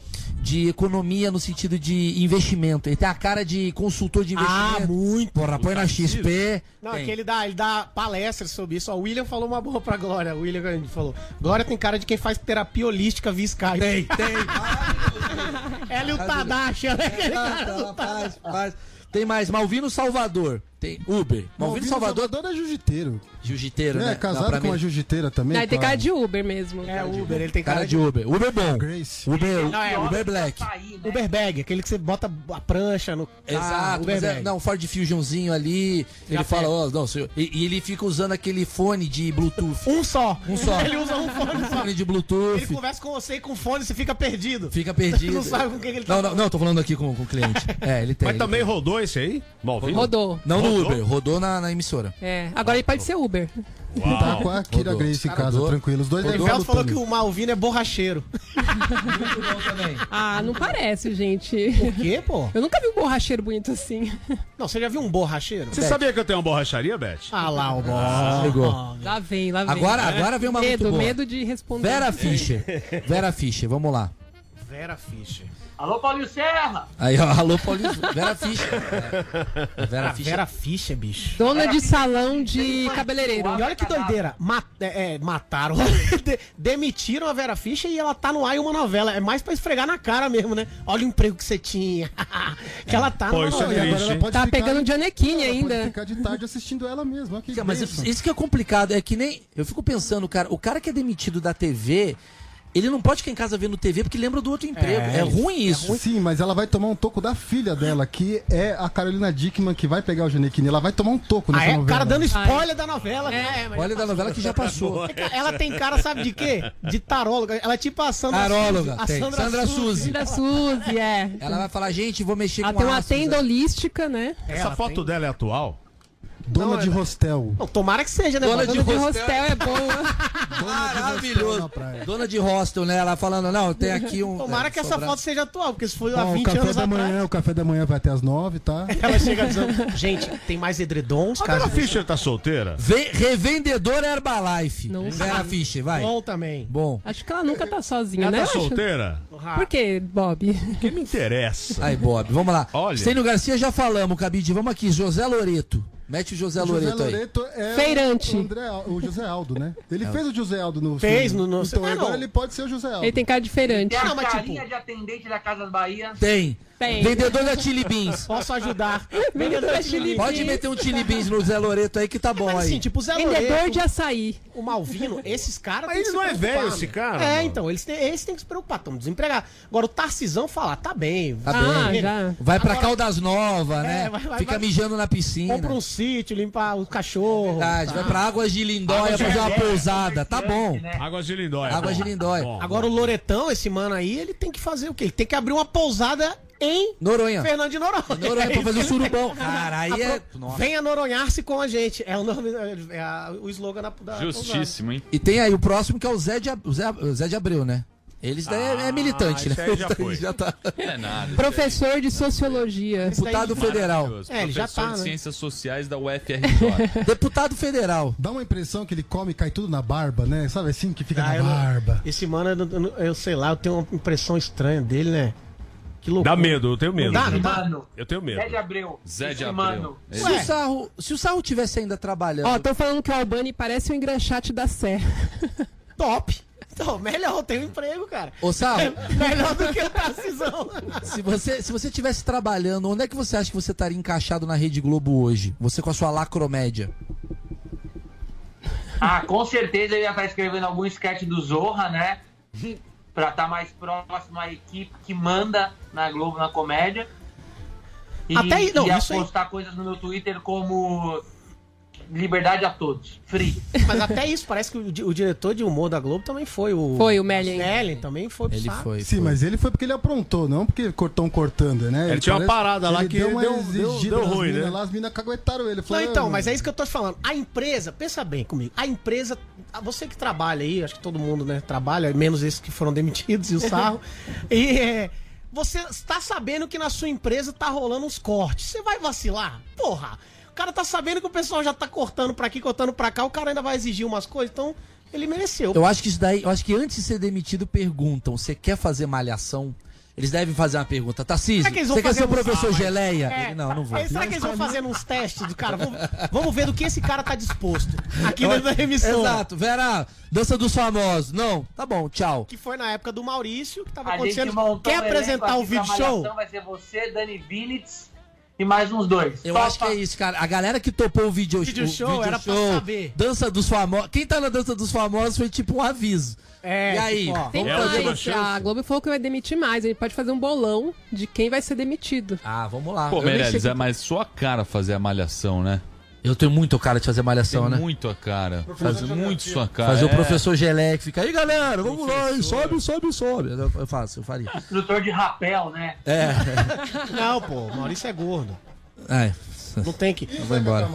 Speaker 12: de economia no sentido de investimento. Ele tem a cara de consultor de investimento.
Speaker 6: Ah, muito.
Speaker 12: Porra, põe na XP.
Speaker 6: Não,
Speaker 12: Tem.
Speaker 6: é que ele dá, ele dá palestras sobre isso. Ó, o William falou uma boa pra Glória. O William falou. Glória tem cara de quem faz terapia holística via Skype.
Speaker 12: Tem, tem. [LAUGHS]
Speaker 6: Ela e o Tadashi? Aquele cara
Speaker 12: Ela
Speaker 6: do
Speaker 12: faz, faz. Tem mais, Malvino Salvador. Tem Uber. Malvino Salvador,
Speaker 13: Salvador é jiu-jiteiro.
Speaker 12: jiu-jiteiro,
Speaker 13: É,
Speaker 12: né? Dá
Speaker 13: casado com uma jiu-jiteira também.
Speaker 10: Não, ele tem cara de Uber mesmo.
Speaker 6: É, Uber, ele tem cara,
Speaker 12: Cara de Uber. Uber bom.
Speaker 13: Grace.
Speaker 12: Uber,
Speaker 6: Não, é,
Speaker 12: Uber Black.
Speaker 15: Sair, né?
Speaker 6: Uber bag, aquele que você bota a prancha no. Ah,
Speaker 12: Exato,
Speaker 6: Uber
Speaker 12: mas é, não, Ford Fusionzinho ali. Ele fala, ó, não, senhor. E, e ele fica usando aquele fone de Bluetooth.
Speaker 6: Um só.
Speaker 12: Um só.
Speaker 6: Ele usa um fone
Speaker 12: Um
Speaker 6: só.
Speaker 12: fone de Bluetooth.
Speaker 6: Ele conversa com você e com fone, você fica perdido.
Speaker 12: Fica perdido.
Speaker 6: Não sabe com quem que ele tá
Speaker 12: Não, não, não, tô falando aqui com, com o cliente. É, ele tem.
Speaker 9: Mas
Speaker 12: ele
Speaker 9: também
Speaker 12: tem.
Speaker 9: rodou esse aí? Malvino?
Speaker 10: Rodou.
Speaker 12: Não no? Uber, rodou na, na emissora.
Speaker 10: É, agora ele pode ser Uber.
Speaker 13: Tá com a Kira
Speaker 12: Rodou.
Speaker 13: Grace em casa,
Speaker 12: rodou.
Speaker 13: tranquilo. Os dois
Speaker 6: O
Speaker 13: do
Speaker 6: falou que o Malvino é borracheiro.
Speaker 12: Muito bom também.
Speaker 10: Ah, não parece, gente.
Speaker 6: O quê, pô?
Speaker 10: Eu nunca vi um borracheiro bonito assim.
Speaker 6: Não, você já viu um borracheiro?
Speaker 9: Você sabia que eu tenho uma borracharia, Beth?
Speaker 6: Ah lá, o borracheiro.
Speaker 12: Chegou.
Speaker 10: Lá vem, lá vem.
Speaker 12: Agora, agora vem uma
Speaker 10: medo,
Speaker 12: muito boa.
Speaker 10: medo de responder.
Speaker 12: Vera Fischer. [LAUGHS] Vera Fischer, vamos lá.
Speaker 6: Vera Fischer.
Speaker 15: Alô, Paulinho Serra!
Speaker 12: Aí, ó, alô, Paulinho. Vera [LAUGHS] Fischer. É. Vera
Speaker 6: A
Speaker 12: Fischer.
Speaker 6: Vera Fischer, bicho.
Speaker 10: Dona de salão de cabeleireiro.
Speaker 6: E olha que doideira. Ma- é, é, mataram. [LAUGHS] De- demitiram a Vera Fischer e ela tá no ar em uma novela. É mais pra esfregar na cara mesmo, né? Olha o emprego que você tinha. [LAUGHS] que ela tá
Speaker 9: Pô, é
Speaker 6: novela.
Speaker 13: E agora
Speaker 9: triste,
Speaker 13: ela
Speaker 10: Tá
Speaker 13: ficar-
Speaker 10: pegando Giannettini
Speaker 13: ela
Speaker 10: ainda.
Speaker 13: Pode ficar de tarde assistindo ela mesma. Olha que
Speaker 12: Mas isso que é complicado, é que nem. Eu fico pensando, cara, o cara que é demitido da TV, ele não pode ficar em casa vendo TV porque lembra do outro emprego. É, ruim isso.
Speaker 13: Sim, mas ela vai tomar um toco da filha dela, que é a Carolina Dickman, que vai pegar o Janequine. Ela vai tomar um toco
Speaker 6: Ah,
Speaker 13: nessa
Speaker 6: é? O
Speaker 13: novela.
Speaker 6: cara dando spoiler da novela. É, mas-
Speaker 12: Olha da novela que já passou.
Speaker 6: É Ela tem cara, sabe de quê? De taróloga. Ela é tipo a Sandra
Speaker 12: Taróloga,
Speaker 6: Suzy. A
Speaker 12: tem. Sandra Suzy.
Speaker 10: Da Suzy, é.
Speaker 12: Ela vai falar, gente, vou mexer
Speaker 10: Ela
Speaker 12: com
Speaker 10: tem uma
Speaker 12: né?
Speaker 10: holística, né?
Speaker 9: Essa
Speaker 6: ela
Speaker 9: foto
Speaker 6: tem-
Speaker 9: dela é atual?
Speaker 13: Dona
Speaker 6: Não,
Speaker 13: de
Speaker 6: é-
Speaker 13: hostel.
Speaker 6: Não, tomara que seja, né?
Speaker 12: Dona
Speaker 6: Dona
Speaker 12: de
Speaker 10: de
Speaker 12: hostel.
Speaker 10: hostel é boa. [LAUGHS]
Speaker 12: Maravilhoso. Dona de hostel, né? Ela falando, não, tem aqui um.
Speaker 6: Tomara
Speaker 12: é,
Speaker 6: que essa foto seja atual, porque se foi há
Speaker 13: Ó, o
Speaker 6: 20
Speaker 13: café
Speaker 6: anos
Speaker 13: da
Speaker 6: atrás.
Speaker 13: manhã, o café da manhã vai até as nove, tá? [LAUGHS]
Speaker 6: Ela chega dizendo, gente, tem mais edredons,
Speaker 9: A Vera
Speaker 6: cara.
Speaker 9: Fischer tá solteira?
Speaker 12: Ve- Revendedora Herbalife.
Speaker 10: Não
Speaker 12: Vera. Fischer, vai.
Speaker 6: Bom também.
Speaker 12: Bom.
Speaker 10: Acho que ela nunca tá sozinha,
Speaker 9: Ela
Speaker 10: né?
Speaker 9: tá
Speaker 10: acho-
Speaker 9: solteira?
Speaker 10: Por que, Bob?
Speaker 9: Que me interessa?
Speaker 12: Aí, Bob, vamos lá.
Speaker 9: Olha.
Speaker 12: Stênio Garcia já falamos, Cabide. Vamos aqui, José Loreto. Mete o José Loreto
Speaker 13: José
Speaker 12: aí.
Speaker 13: Loreto é
Speaker 10: Feirante.
Speaker 13: O, André o José Aldo, né? Ele fez o José Aldo no
Speaker 6: Fez
Speaker 13: filme.
Speaker 6: no- no-
Speaker 13: Então
Speaker 6: Ah,
Speaker 13: agora
Speaker 6: não.
Speaker 13: ele pode ser o José Aldo.
Speaker 10: Ele tem cara diferente.
Speaker 15: Tem a
Speaker 6: Não, mas
Speaker 15: carinha
Speaker 6: tipo-
Speaker 15: de atendente da Casa Bahia.
Speaker 12: Tem.
Speaker 10: Tem.
Speaker 12: Vendedor da Chili Beans.
Speaker 6: Posso ajudar. [LAUGHS]
Speaker 10: Vendedor da Chili
Speaker 12: Pode
Speaker 10: Beans.
Speaker 12: meter um Chili Beans no Zé Loreto aí que tá bom
Speaker 6: Mas
Speaker 12: aí.
Speaker 6: assim, tipo, o Zé
Speaker 10: Vendedor
Speaker 6: Loreto,
Speaker 10: de açaí.
Speaker 6: o Malvino, esses caras.
Speaker 9: Mas ele não é velho, esse cara,
Speaker 6: É,
Speaker 9: mano.
Speaker 6: então, eles têm, eles têm que se preocupar, estão desempregados. Agora, o Tarcisão falar, tá bem.
Speaker 12: Tá
Speaker 10: Ah,
Speaker 12: bem.
Speaker 10: já.
Speaker 12: Vai pra
Speaker 6: Agora-
Speaker 12: Caldas Novas, né?
Speaker 6: É, vai- vai-
Speaker 12: Fica
Speaker 6: vai-
Speaker 12: mijando na piscina.
Speaker 6: Compra um sítio, limpar o cachorro.
Speaker 12: Verdade,
Speaker 6: tá?
Speaker 12: vai pra Águas de Lindóia
Speaker 9: Águas de
Speaker 12: fazer uma pousada. Tá bom.
Speaker 15: Né?
Speaker 9: Águas de Lindóia.
Speaker 12: Águas de
Speaker 9: bom.
Speaker 12: Lindóia.
Speaker 9: Bom,
Speaker 6: Agora, o Loretão, esse mano aí, ele tem que fazer o quê? Ele tem que abrir uma pousada em
Speaker 12: Noronha.
Speaker 6: Fernando de Noronha.
Speaker 12: Noronha pra fazer o surubão. [LAUGHS] Cara, aí é. Nossa.
Speaker 6: Venha noronhar-se com a gente. É o, nome, é a- o slogan da, da
Speaker 11: Justíssimo, hein?
Speaker 12: E tem aí o próximo que é o Zé de, o Zé, o Zé de Abreu, né? Eles daí é, é militante,
Speaker 9: isso
Speaker 12: né?
Speaker 9: aí já [LAUGHS] foi.
Speaker 12: já tá.
Speaker 11: É nada.
Speaker 10: Professor de sociologia.
Speaker 12: Deputado federal.
Speaker 6: É, ele já
Speaker 11: Professor
Speaker 6: tá,
Speaker 11: de
Speaker 6: né?
Speaker 11: Ciências Sociais da UFRJ. [LAUGHS]
Speaker 12: Deputado federal.
Speaker 13: Dá uma impressão que ele come e cai tudo na barba, né? Sabe assim que fica
Speaker 6: Ah,
Speaker 13: na
Speaker 6: eu não-
Speaker 13: barba.
Speaker 6: Esse mano, eu, eu sei lá, eu tenho uma impressão estranha dele, né? Que loucura.
Speaker 9: Dá medo, eu tenho medo.
Speaker 6: Dá, não dá.
Speaker 15: Mano,
Speaker 9: Eu tenho medo.
Speaker 15: Zé de Abreu.
Speaker 11: Zé de Abreu.
Speaker 15: Mano,
Speaker 11: Ele-
Speaker 12: Se o, Sarro, se o Sarro tivesse ainda trabalhando.
Speaker 10: Ó, tô falando que o Albani parece um engraxate da Sé. [LAUGHS]
Speaker 6: Top. Então, melhor, eu tenho um emprego, cara.
Speaker 12: Ô, Sarro, [LAUGHS]
Speaker 6: Melhor do que o Tarcisão.
Speaker 12: se você se você tivesse trabalhando, onde é que você acha que você estaria encaixado na Rede Globo hoje? Você com a sua lacromédia.
Speaker 15: Ah, com certeza ele já tá escrevendo algum sketch do Zorra, né? Pra estar mais próximo à equipe que manda na Globo na comédia. E,
Speaker 6: Até aí- não,
Speaker 15: e a
Speaker 6: isso aí-
Speaker 15: postar coisas no meu Twitter como liberdade a todos, free.
Speaker 6: Mas até isso, parece que o, o diretor de humor da Globo também foi. O,
Speaker 10: Foi, o Mellen.
Speaker 6: Mellen também foi pro
Speaker 12: Ele
Speaker 6: saco.
Speaker 12: foi.
Speaker 13: Sim,
Speaker 12: foi.
Speaker 13: mas ele foi porque ele aprontou, não porque cortão cortando, né?
Speaker 9: Ele tinha uma
Speaker 13: parece-
Speaker 9: parada lá
Speaker 13: ele
Speaker 9: que
Speaker 13: deu, uma
Speaker 9: deu- deu- deu ruim,
Speaker 13: minas
Speaker 9: né?
Speaker 13: Lá, as minas caguetaram ele.
Speaker 6: Não,
Speaker 13: Falou,
Speaker 6: então,
Speaker 13: "Ah,
Speaker 6: mas é isso que eu tô te falando. A empresa, pensa bem comigo. A empresa, você que trabalha aí, acho que todo mundo, né, trabalha, menos esses que foram demitidos e o sarro. [LAUGHS] e é, você está sabendo que na sua empresa tá rolando uns cortes. Você vai vacilar? Porra! O cara tá sabendo que o pessoal já tá cortando pra aqui, cortando pra cá, o cara ainda vai exigir umas coisas, então ele mereceu.
Speaker 12: Eu acho que isso daí, eu acho que antes de ser demitido, perguntam: você quer fazer malhação? Eles devem fazer uma pergunta. Tarcísio,
Speaker 6: Será que
Speaker 12: você quer
Speaker 6: fazer
Speaker 12: ser o professor
Speaker 6: Ah,
Speaker 12: Geleia?
Speaker 6: É,
Speaker 12: Ele, não, não vou.
Speaker 6: Será que eles vão fazendo uns testes do cara? Vamos, [LAUGHS] vamos ver do que esse cara tá disposto aqui dentro da emissora.
Speaker 12: Exato. Vera, dança dos famosos. Não, tá bom, tchau.
Speaker 6: Que foi na época do Maurício, que tava
Speaker 15: A
Speaker 6: acontecendo. Quer
Speaker 15: um
Speaker 6: apresentar o
Speaker 15: pra
Speaker 6: vídeo show?
Speaker 15: Malhação, Vai ser você, Dani Vinitz e mais uns dois.
Speaker 12: Eu
Speaker 15: Topa?
Speaker 12: acho que é isso, cara. A galera que topou o vídeo,
Speaker 6: Vídeo
Speaker 12: o
Speaker 6: show era pra saber.
Speaker 12: Dança dos famosos. Quem tá na dança dos famosos foi tipo um aviso.
Speaker 6: É,
Speaker 12: e aí?
Speaker 6: tipo, ó,
Speaker 10: Tem mais. A Globo falou que vai demitir mais. Ele pode fazer um bolão de quem vai ser demitido.
Speaker 12: Ah, vamos lá.
Speaker 11: Pô, Meirelles, é mais sua cara fazer a malhação, né?
Speaker 12: Eu tenho muito cara de fazer malhação,
Speaker 11: Tem
Speaker 12: né?
Speaker 11: muito a cara. Faz muito sua cara.
Speaker 12: Fazer o
Speaker 11: É.
Speaker 12: professor Geleia que fica aí, galera, vamos lá, e sobe, sobe, sobe. Eu, eu faço, eu faria.
Speaker 15: Instrutor de rapel, né?
Speaker 12: É, [LAUGHS]
Speaker 6: Não, pô, o Maurício é gordo.
Speaker 12: é.
Speaker 6: Não tem que.
Speaker 12: Eu vou embora.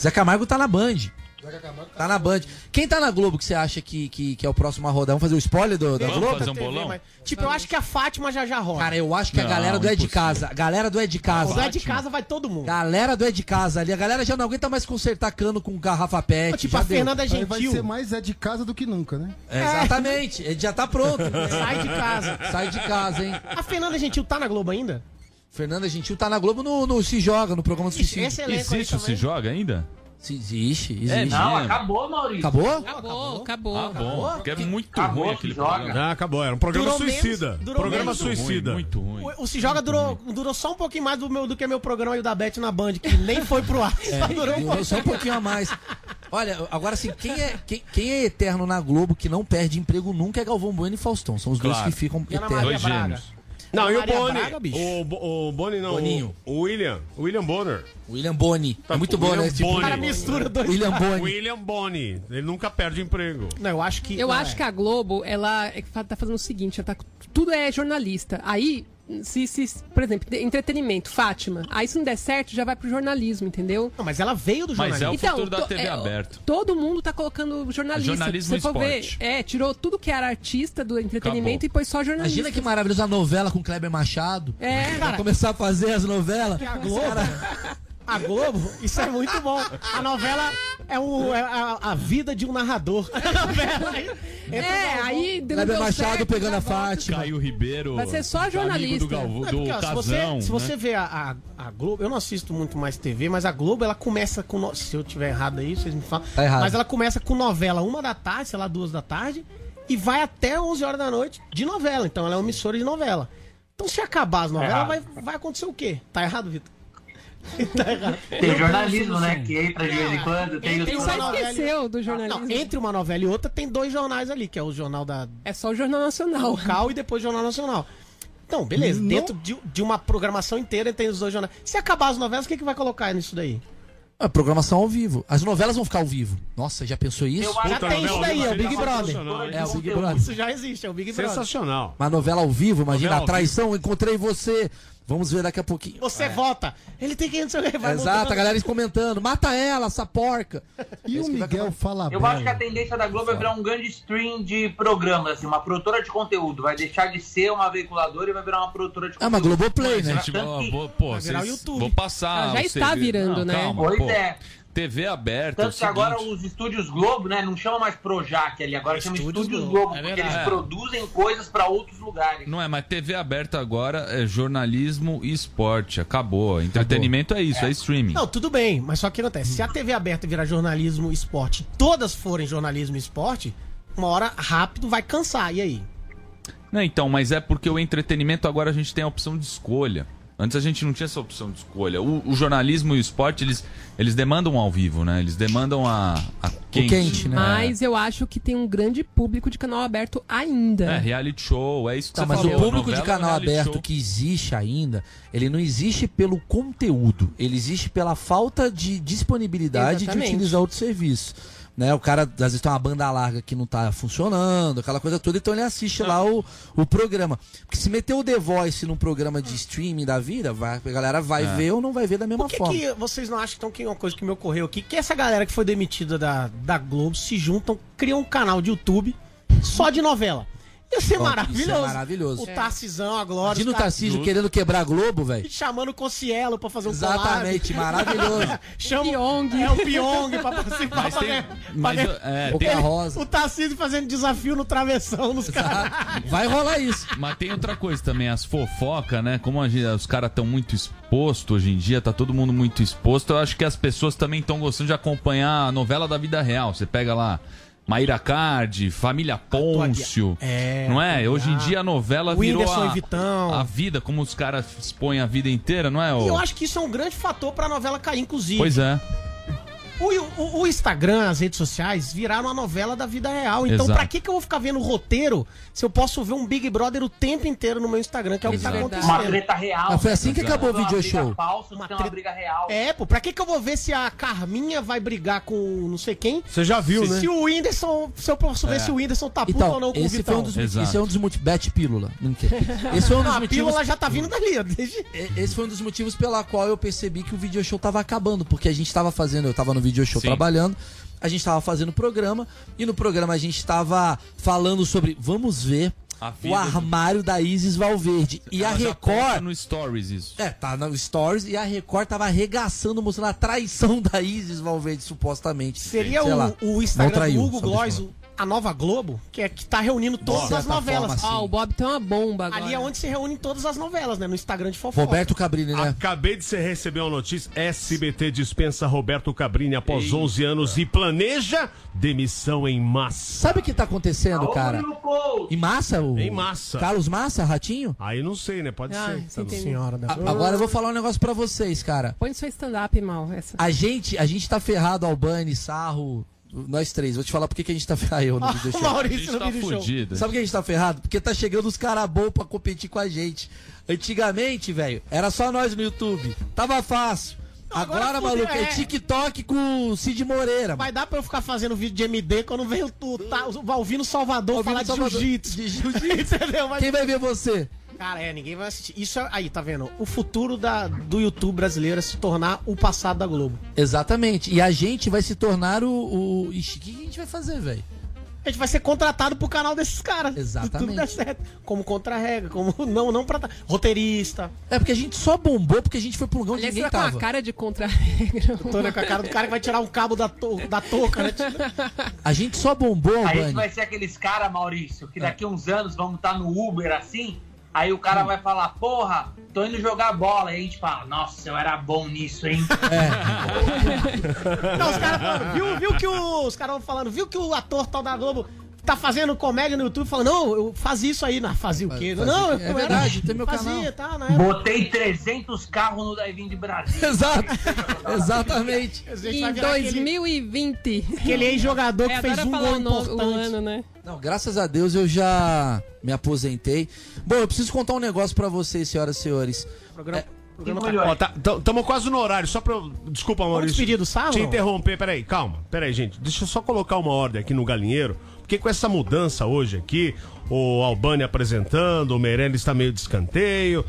Speaker 12: Zé Camargo tá na Band. Tá na Band. Quem tá na Globo que você acha que, que, que é o próximo a rodar? Vamos fazer o spoiler do, da
Speaker 11: Vamos
Speaker 12: Globo?
Speaker 11: fazer um bolão?
Speaker 6: tipo, eu acho que a Fátima já já rola.
Speaker 12: Cara, eu acho que a
Speaker 11: Não,
Speaker 12: galera do É de. Casa, a galera do É de
Speaker 6: o
Speaker 12: Casa,
Speaker 6: Zé de casa vai todo mundo.
Speaker 12: galera do É de Casa ali, a galera já não aguenta mais consertar cano com garrafa pet.
Speaker 6: tipo, a
Speaker 12: deu.
Speaker 6: Fernanda
Speaker 13: Aí vai
Speaker 6: Gentil.
Speaker 13: ser mais é de casa do que nunca, né?
Speaker 12: É, exatamente, ele já tá pronto.
Speaker 6: Sai de casa.
Speaker 12: Sai de casa, hein?
Speaker 6: A Fernanda Gentil tá na Globo ainda?
Speaker 12: Fernanda Gentil tá na Globo no, no Se Joga, no programa do Suicídio.
Speaker 6: aí
Speaker 11: Existe o Se. Joga ainda?
Speaker 12: Se existe, existe.
Speaker 11: É,
Speaker 15: Não, acabou, Maurício.
Speaker 12: Acabou?
Speaker 10: Acabou, acabou.
Speaker 11: Ah, bom. Porque é muito
Speaker 15: Acabou,
Speaker 11: ruim aquele
Speaker 15: Joga.
Speaker 11: programa.
Speaker 9: Ah, acabou. Era um programa
Speaker 6: Durou
Speaker 9: suicida.
Speaker 6: menos- durou
Speaker 9: programa
Speaker 6: menos.
Speaker 11: Muito
Speaker 9: suicida.
Speaker 11: ruim, muito ruim.
Speaker 6: O, o Se Joga durou, durou só um pouquinho mais do, meu, do que meu programa e o da Beth na Band, que nem foi pro ar. [LAUGHS] Só durou um
Speaker 12: Durou
Speaker 6: pouco.
Speaker 12: só um pouquinho a mais. Olha, agora assim, quem é, quem, quem é eterno na Globo que não perde emprego nunca é Galvão Bueno e Faustão. São os dois
Speaker 11: Claro.
Speaker 12: que ficam eternos.
Speaker 11: Dois gêmeos.
Speaker 9: Não, e o
Speaker 6: Maria
Speaker 9: Boni?
Speaker 6: Braga, bicho.
Speaker 9: o, Bo- o Boni não.
Speaker 12: Boninho.
Speaker 9: O, o William. O William Bonner.
Speaker 12: William Boni. É muito
Speaker 9: o
Speaker 12: bom,
Speaker 9: William
Speaker 12: né? Tipo,
Speaker 9: Boni.
Speaker 6: O cara mistura dois.
Speaker 12: William Boni.
Speaker 9: William Boni. Ele nunca perde emprego.
Speaker 6: Não, eu acho que.
Speaker 10: Eu acho
Speaker 6: é.
Speaker 10: que a Globo, ela é tá fazendo o seguinte, ela tá, tudo é jornalista. Aí, se, se, por exemplo, entretenimento, Fátima. Aí se não der certo, já vai pro jornalismo, entendeu?
Speaker 6: Não, mas ela veio do
Speaker 11: Mas
Speaker 6: jornalismo.
Speaker 11: é o futuro da
Speaker 10: to-
Speaker 11: TV
Speaker 10: é,
Speaker 11: aberto.
Speaker 10: Todo mundo tá colocando jornalista.
Speaker 11: Jornalismo
Speaker 10: Se ver, é, tirou tudo que era artista do entretenimento
Speaker 11: Acabou.
Speaker 10: e pôs só jornalista.
Speaker 12: Imagina que maravilhosa a novela com Kleber Machado.
Speaker 10: É,
Speaker 12: Vai começar a fazer as novelas.
Speaker 6: A Globo. [LAUGHS] A Globo, isso é muito bom. A novela é, o, é a, a vida de um narrador. A novela. [LAUGHS]
Speaker 10: É, aí deu
Speaker 12: Kleber Machado
Speaker 10: certo,
Speaker 12: pegando a. Fátima.
Speaker 11: Caio Ribeiro.
Speaker 10: Vai ser só jornalista.
Speaker 11: Do, Galvão,
Speaker 6: Não, é
Speaker 11: do
Speaker 6: porque, ó, se você, se
Speaker 11: né?
Speaker 6: você vê a, a, a Globo, eu não assisto muito mais TV, mas a Globo ela começa com. no- Se eu tiver errado aí, vocês me falam.
Speaker 12: Tá errado.
Speaker 6: Mas ela começa com novela uma da tarde, sei lá, duas da tarde, e vai até 11 horas da noite de novela. Então ela é uma emissora de novela. Então se acabar as novelas,
Speaker 15: errado.
Speaker 6: vai, vai acontecer o quê? Tá errado, Vitor? Tá.
Speaker 15: Tem jornalismo, né? Que entra de vez em quando. Tem
Speaker 6: Entre
Speaker 15: os
Speaker 10: Só esqueceu do jornalismo.
Speaker 6: Não, entre uma novela e outra tem dois jornais ali, que é o jornal da
Speaker 10: É só o Jornal Nacional.
Speaker 6: local e depois o Jornal Nacional. Então, beleza.
Speaker 13: Não-
Speaker 6: Dentro de, de uma programação inteira tem os dois jornais. Se acabar as novelas, o que, que vai colocar nisso daí?
Speaker 12: A programação ao vivo. As novelas vão ficar ao vivo. Nossa, já pensou isso?
Speaker 6: Já
Speaker 15: que
Speaker 6: tem isso daí, é o Big Brother.
Speaker 12: É, o Big Brother.
Speaker 6: Isso já existe, é o Big Brother.
Speaker 9: Sensacional.
Speaker 12: Uma novela ao vivo, imagina,
Speaker 9: Novela
Speaker 12: a traição, encontrei você Vamos ver daqui a pouquinho.
Speaker 6: Você vota. Ele tem que... [LAUGHS] Vai
Speaker 12: Exato,
Speaker 6: votando.
Speaker 12: a galera comentando. Mata ela, essa porca.
Speaker 13: E o Miguel fala
Speaker 15: Eu acho que a tendência da Globo é virar um grande stream de programas, assim, uma produtora de conteúdo. Vai deixar de ser uma veiculadora e vai virar uma produtora de
Speaker 12: Ah, mas
Speaker 15: conteúdo.
Speaker 12: Globoplay, né?
Speaker 11: Gente, vou, pô,
Speaker 15: Vai virar o
Speaker 11: vocês-
Speaker 15: YouTube.
Speaker 11: vou passar.
Speaker 10: Ah, já está virando,
Speaker 11: Não,
Speaker 10: né?
Speaker 11: Calma,
Speaker 15: Pois
Speaker 11: pô.
Speaker 15: é.
Speaker 11: TV aberta. é
Speaker 15: Tanto que agora os estúdios Globo, né, não chama mais Projac ali, agora chama
Speaker 11: Estúdios
Speaker 15: Estúdios
Speaker 11: Globo,
Speaker 15: Globo,
Speaker 11: é
Speaker 15: porque eles produzem coisas pra outros lugares.
Speaker 11: Não é, mas TV aberta agora é jornalismo e esporte. Acabou. Entretenimento é isso, é, streaming.
Speaker 6: Não, tudo bem, mas só que acontece, se a TV aberta virar jornalismo e esporte, todas forem jornalismo e esporte, uma hora rápido vai cansar, e aí?
Speaker 11: Não, então, mas é porque o entretenimento agora a gente tem a opção de escolha. Antes a gente não tinha essa opção de escolha. O, o jornalismo e o esporte, eles, eles demandam ao vivo, né? Eles demandam a, a quente.
Speaker 12: né?
Speaker 10: Mas eu acho que tem um grande público de canal aberto ainda.
Speaker 11: É, reality show, é isso que
Speaker 12: Tá,
Speaker 11: você
Speaker 12: mas
Speaker 11: falou.
Speaker 12: o público de
Speaker 11: novela,
Speaker 12: canal aberto
Speaker 11: show.
Speaker 12: que existe ainda, ele não existe pelo conteúdo, ele existe pela falta de disponibilidade
Speaker 10: Exatamente.
Speaker 12: de utilizar outro serviço. Né, o cara, às vezes, tem uma banda larga que não tá funcionando, aquela coisa toda, então ele assiste lá o, o programa. Porque se meter o The Voice num programa de streaming da vida, vai, a galera vai
Speaker 6: É.
Speaker 12: ver ou não vai ver da mesma
Speaker 6: Por que,
Speaker 12: forma.
Speaker 6: que vocês não acham então, que uma coisa que me ocorreu aqui, que essa galera que foi demitida da, da Globo se juntam, criam um canal de YouTube só de novela? Ia ser
Speaker 12: Ó,
Speaker 6: maravilhoso.
Speaker 12: isso é maravilhoso.
Speaker 6: O Tarcisão, a Glória.
Speaker 12: Imagina o Tarcísio querendo quebrar a Globo, velho.
Speaker 6: Chamando o Cossielo pra fazer um
Speaker 12: Exatamente,
Speaker 6: collab.
Speaker 12: maravilhoso. [LAUGHS]
Speaker 6: Chama É o Pyong pra participar.
Speaker 11: Mas tem-
Speaker 6: pra-
Speaker 11: mas
Speaker 6: pra-
Speaker 11: eu- é, tem-
Speaker 6: O Tarcísio fazendo desafio no travessão nos caras.
Speaker 12: Vai rolar isso.
Speaker 11: Mas tem outra coisa também, as fofocas, né? Como a gente- os caras estão muito expostos hoje em dia, tá todo mundo muito exposto. Eu acho que as pessoas também estão gostando de acompanhar a novela da vida real. Você pega lá Maíra Cardi, Família Pôncio.
Speaker 6: É,
Speaker 11: não é? Hoje em dia a novela
Speaker 6: O
Speaker 11: virou a, a vida, como os caras expõem a vida inteira, não é? ô?
Speaker 6: E eu acho que isso é um grande fator pra novela cair, inclusive.
Speaker 11: Pois é.
Speaker 6: O, o- o Instagram, as redes sociais, viraram a novela da vida real. Então,
Speaker 11: Exato.
Speaker 6: pra que, que eu vou ficar vendo roteiro se eu posso ver um Big Brother o tempo inteiro no meu Instagram, que é o que tá acontecendo?
Speaker 15: Uma treta real.
Speaker 12: Mas foi assim que
Speaker 15: Exato.
Speaker 12: acabou o video show.
Speaker 15: falsa, uma, uma briga real.
Speaker 6: É, pô, pra que, que eu vou ver se a Carminha vai brigar com não sei quem?
Speaker 9: Você já viu,
Speaker 6: se,
Speaker 9: né?
Speaker 6: Se o Whindersson, se eu posso ver
Speaker 12: É.
Speaker 6: se o Whindersson tá puto
Speaker 12: Então,
Speaker 6: ou não com o
Speaker 12: esse,
Speaker 6: Vitão.
Speaker 12: foi um dos, esse é um dos motivos. Bet pílula. Esse foi um [LAUGHS] dos
Speaker 6: Não, a
Speaker 12: motivos.
Speaker 6: pílula já tá vindo dali, desde...
Speaker 12: Esse foi um dos motivos pela qual eu percebi que o video show tava acabando, porque a gente tava fazendo, eu tava no video show
Speaker 11: Sim.
Speaker 12: trabalhando, a gente tava fazendo programa e no programa a gente tava falando sobre, vamos ver
Speaker 11: A
Speaker 12: o
Speaker 11: vida do-
Speaker 12: armário da Isis Valverde. E a
Speaker 11: Ela posta
Speaker 12: Record
Speaker 11: no Stories isso.
Speaker 12: é, tá no Stories e a Record tava arregaçando, mostrando a traição [LAUGHS] da Isis Valverde, supostamente.
Speaker 6: Seria o, o Instagram do Hugo Gloss, a nova Globo, que é que tá reunindo todas as
Speaker 12: certa
Speaker 6: novelas.
Speaker 12: forma, sim.
Speaker 10: o Bob tem uma bomba agora.
Speaker 6: Ali é onde se reúnem todas as novelas, né? No Instagram de fofoca.
Speaker 12: Roberto Cabrini, né?
Speaker 9: Acabei de receber uma notícia. SBT dispensa Roberto Cabrini após 11 anos e planeja demissão em massa.
Speaker 12: Sabe o que tá acontecendo, cara? Em massa? O...
Speaker 9: Em massa.
Speaker 12: Carlos Massa, Ratinho?
Speaker 9: Aí não sei, né? Pode
Speaker 10: Ah,
Speaker 9: ser.
Speaker 10: entendeu.
Speaker 6: Senhora da...
Speaker 12: A- agora eu vou falar um negócio pra vocês, cara.
Speaker 10: Põe no seu stand-up, mal. Essa.
Speaker 12: A gente, a gente tá ferrado, Albani, Sarro, nós três. Vou te falar por que a gente tá ferrado. [LAUGHS] Eu [LAUGHS]
Speaker 6: Ah,
Speaker 12: show.
Speaker 11: A
Speaker 6: Maurício
Speaker 11: tá
Speaker 6: show.
Speaker 11: fudido.
Speaker 12: Sabe por que a gente tá ferrado? Porque tá chegando os caras bons pra competir com a gente. Antigamente, velho, era só nós no YouTube. Tava fácil.
Speaker 6: agora
Speaker 12: Agora, maluco, é
Speaker 6: é.
Speaker 12: TikTok com o Cid Moreira.
Speaker 6: Vai dar pra eu ficar fazendo vídeo de MD quando vem o, tu, tá, o Valvino Salvador
Speaker 12: Valvino
Speaker 6: falar de jiu-jitsu.
Speaker 12: De jiu-jitsu. [LAUGHS]
Speaker 6: Entendeu? Mas-
Speaker 12: Quem vai ver você?
Speaker 6: Cara, é, ninguém vai assistir. Isso é- aí, tá vendo? O futuro da, do YouTube brasileiro é se tornar o passado da Globo.
Speaker 12: Exatamente. E a gente vai se tornar o. o... Ixi, o que a gente vai fazer, velho?
Speaker 6: A gente vai ser contratado pro canal desses caras.
Speaker 12: Exatamente.
Speaker 6: Se tudo der certo. Como contra-regra, como não, não pra. Roteirista.
Speaker 12: É porque a gente só bombou porque a gente foi um lugar onde
Speaker 10: Aliás,
Speaker 12: ninguém
Speaker 10: você tá com
Speaker 12: tava.
Speaker 10: a cara de contra-regra.
Speaker 6: Tô né, com a cara do cara que vai tirar um cabo da, to, da touca, né?
Speaker 12: A gente só bombou,
Speaker 15: a gente vai ser aqueles caras, Maurício, que daqui uns anos vamos estar no Uber assim, aí o cara vai falar, porra, tô indo jogar bola. Aí a gente fala, nossa, eu era bom nisso, hein? [LAUGHS]
Speaker 6: Não, os caras falando, viu, viu que o, os caras falando, viu que o ator tal da Globo tá fazendo comédia no YouTube, falando, não, eu fazia isso aí, não, fazia o quê?
Speaker 12: Fazia
Speaker 6: não,
Speaker 12: o quê? É
Speaker 6: eu era-
Speaker 12: verdade, tem meu
Speaker 6: fazia,
Speaker 12: canal.
Speaker 6: tá, né?
Speaker 15: Botei 300 carros no Drive-In de Brasília. [LAUGHS]
Speaker 12: Exato. [LAUGHS] Exatamente.
Speaker 10: Em
Speaker 6: virar aquele,
Speaker 10: 2020.
Speaker 6: aquele ex-jogador que
Speaker 10: É,
Speaker 6: fez um gol
Speaker 10: o, no- o
Speaker 6: importante.
Speaker 10: ano, né?
Speaker 12: Não, graças a Deus eu já me aposentei. Bom, eu preciso contar um negócio pra vocês, senhoras e senhores.
Speaker 6: Programa,
Speaker 15: Que
Speaker 6: programa tá-
Speaker 15: melhor.
Speaker 9: Ó, tá, tamo quase no horário, só pra. eu- Desculpa, Maurício.
Speaker 6: despedir do Sarro,
Speaker 9: Te interromper, peraí, calma. Peraí, gente. Deixa eu só colocar uma ordem aqui no galinheiro. Porque com essa mudança hoje aqui, o Albani apresentando, o Meirelles tá meio de escanteio.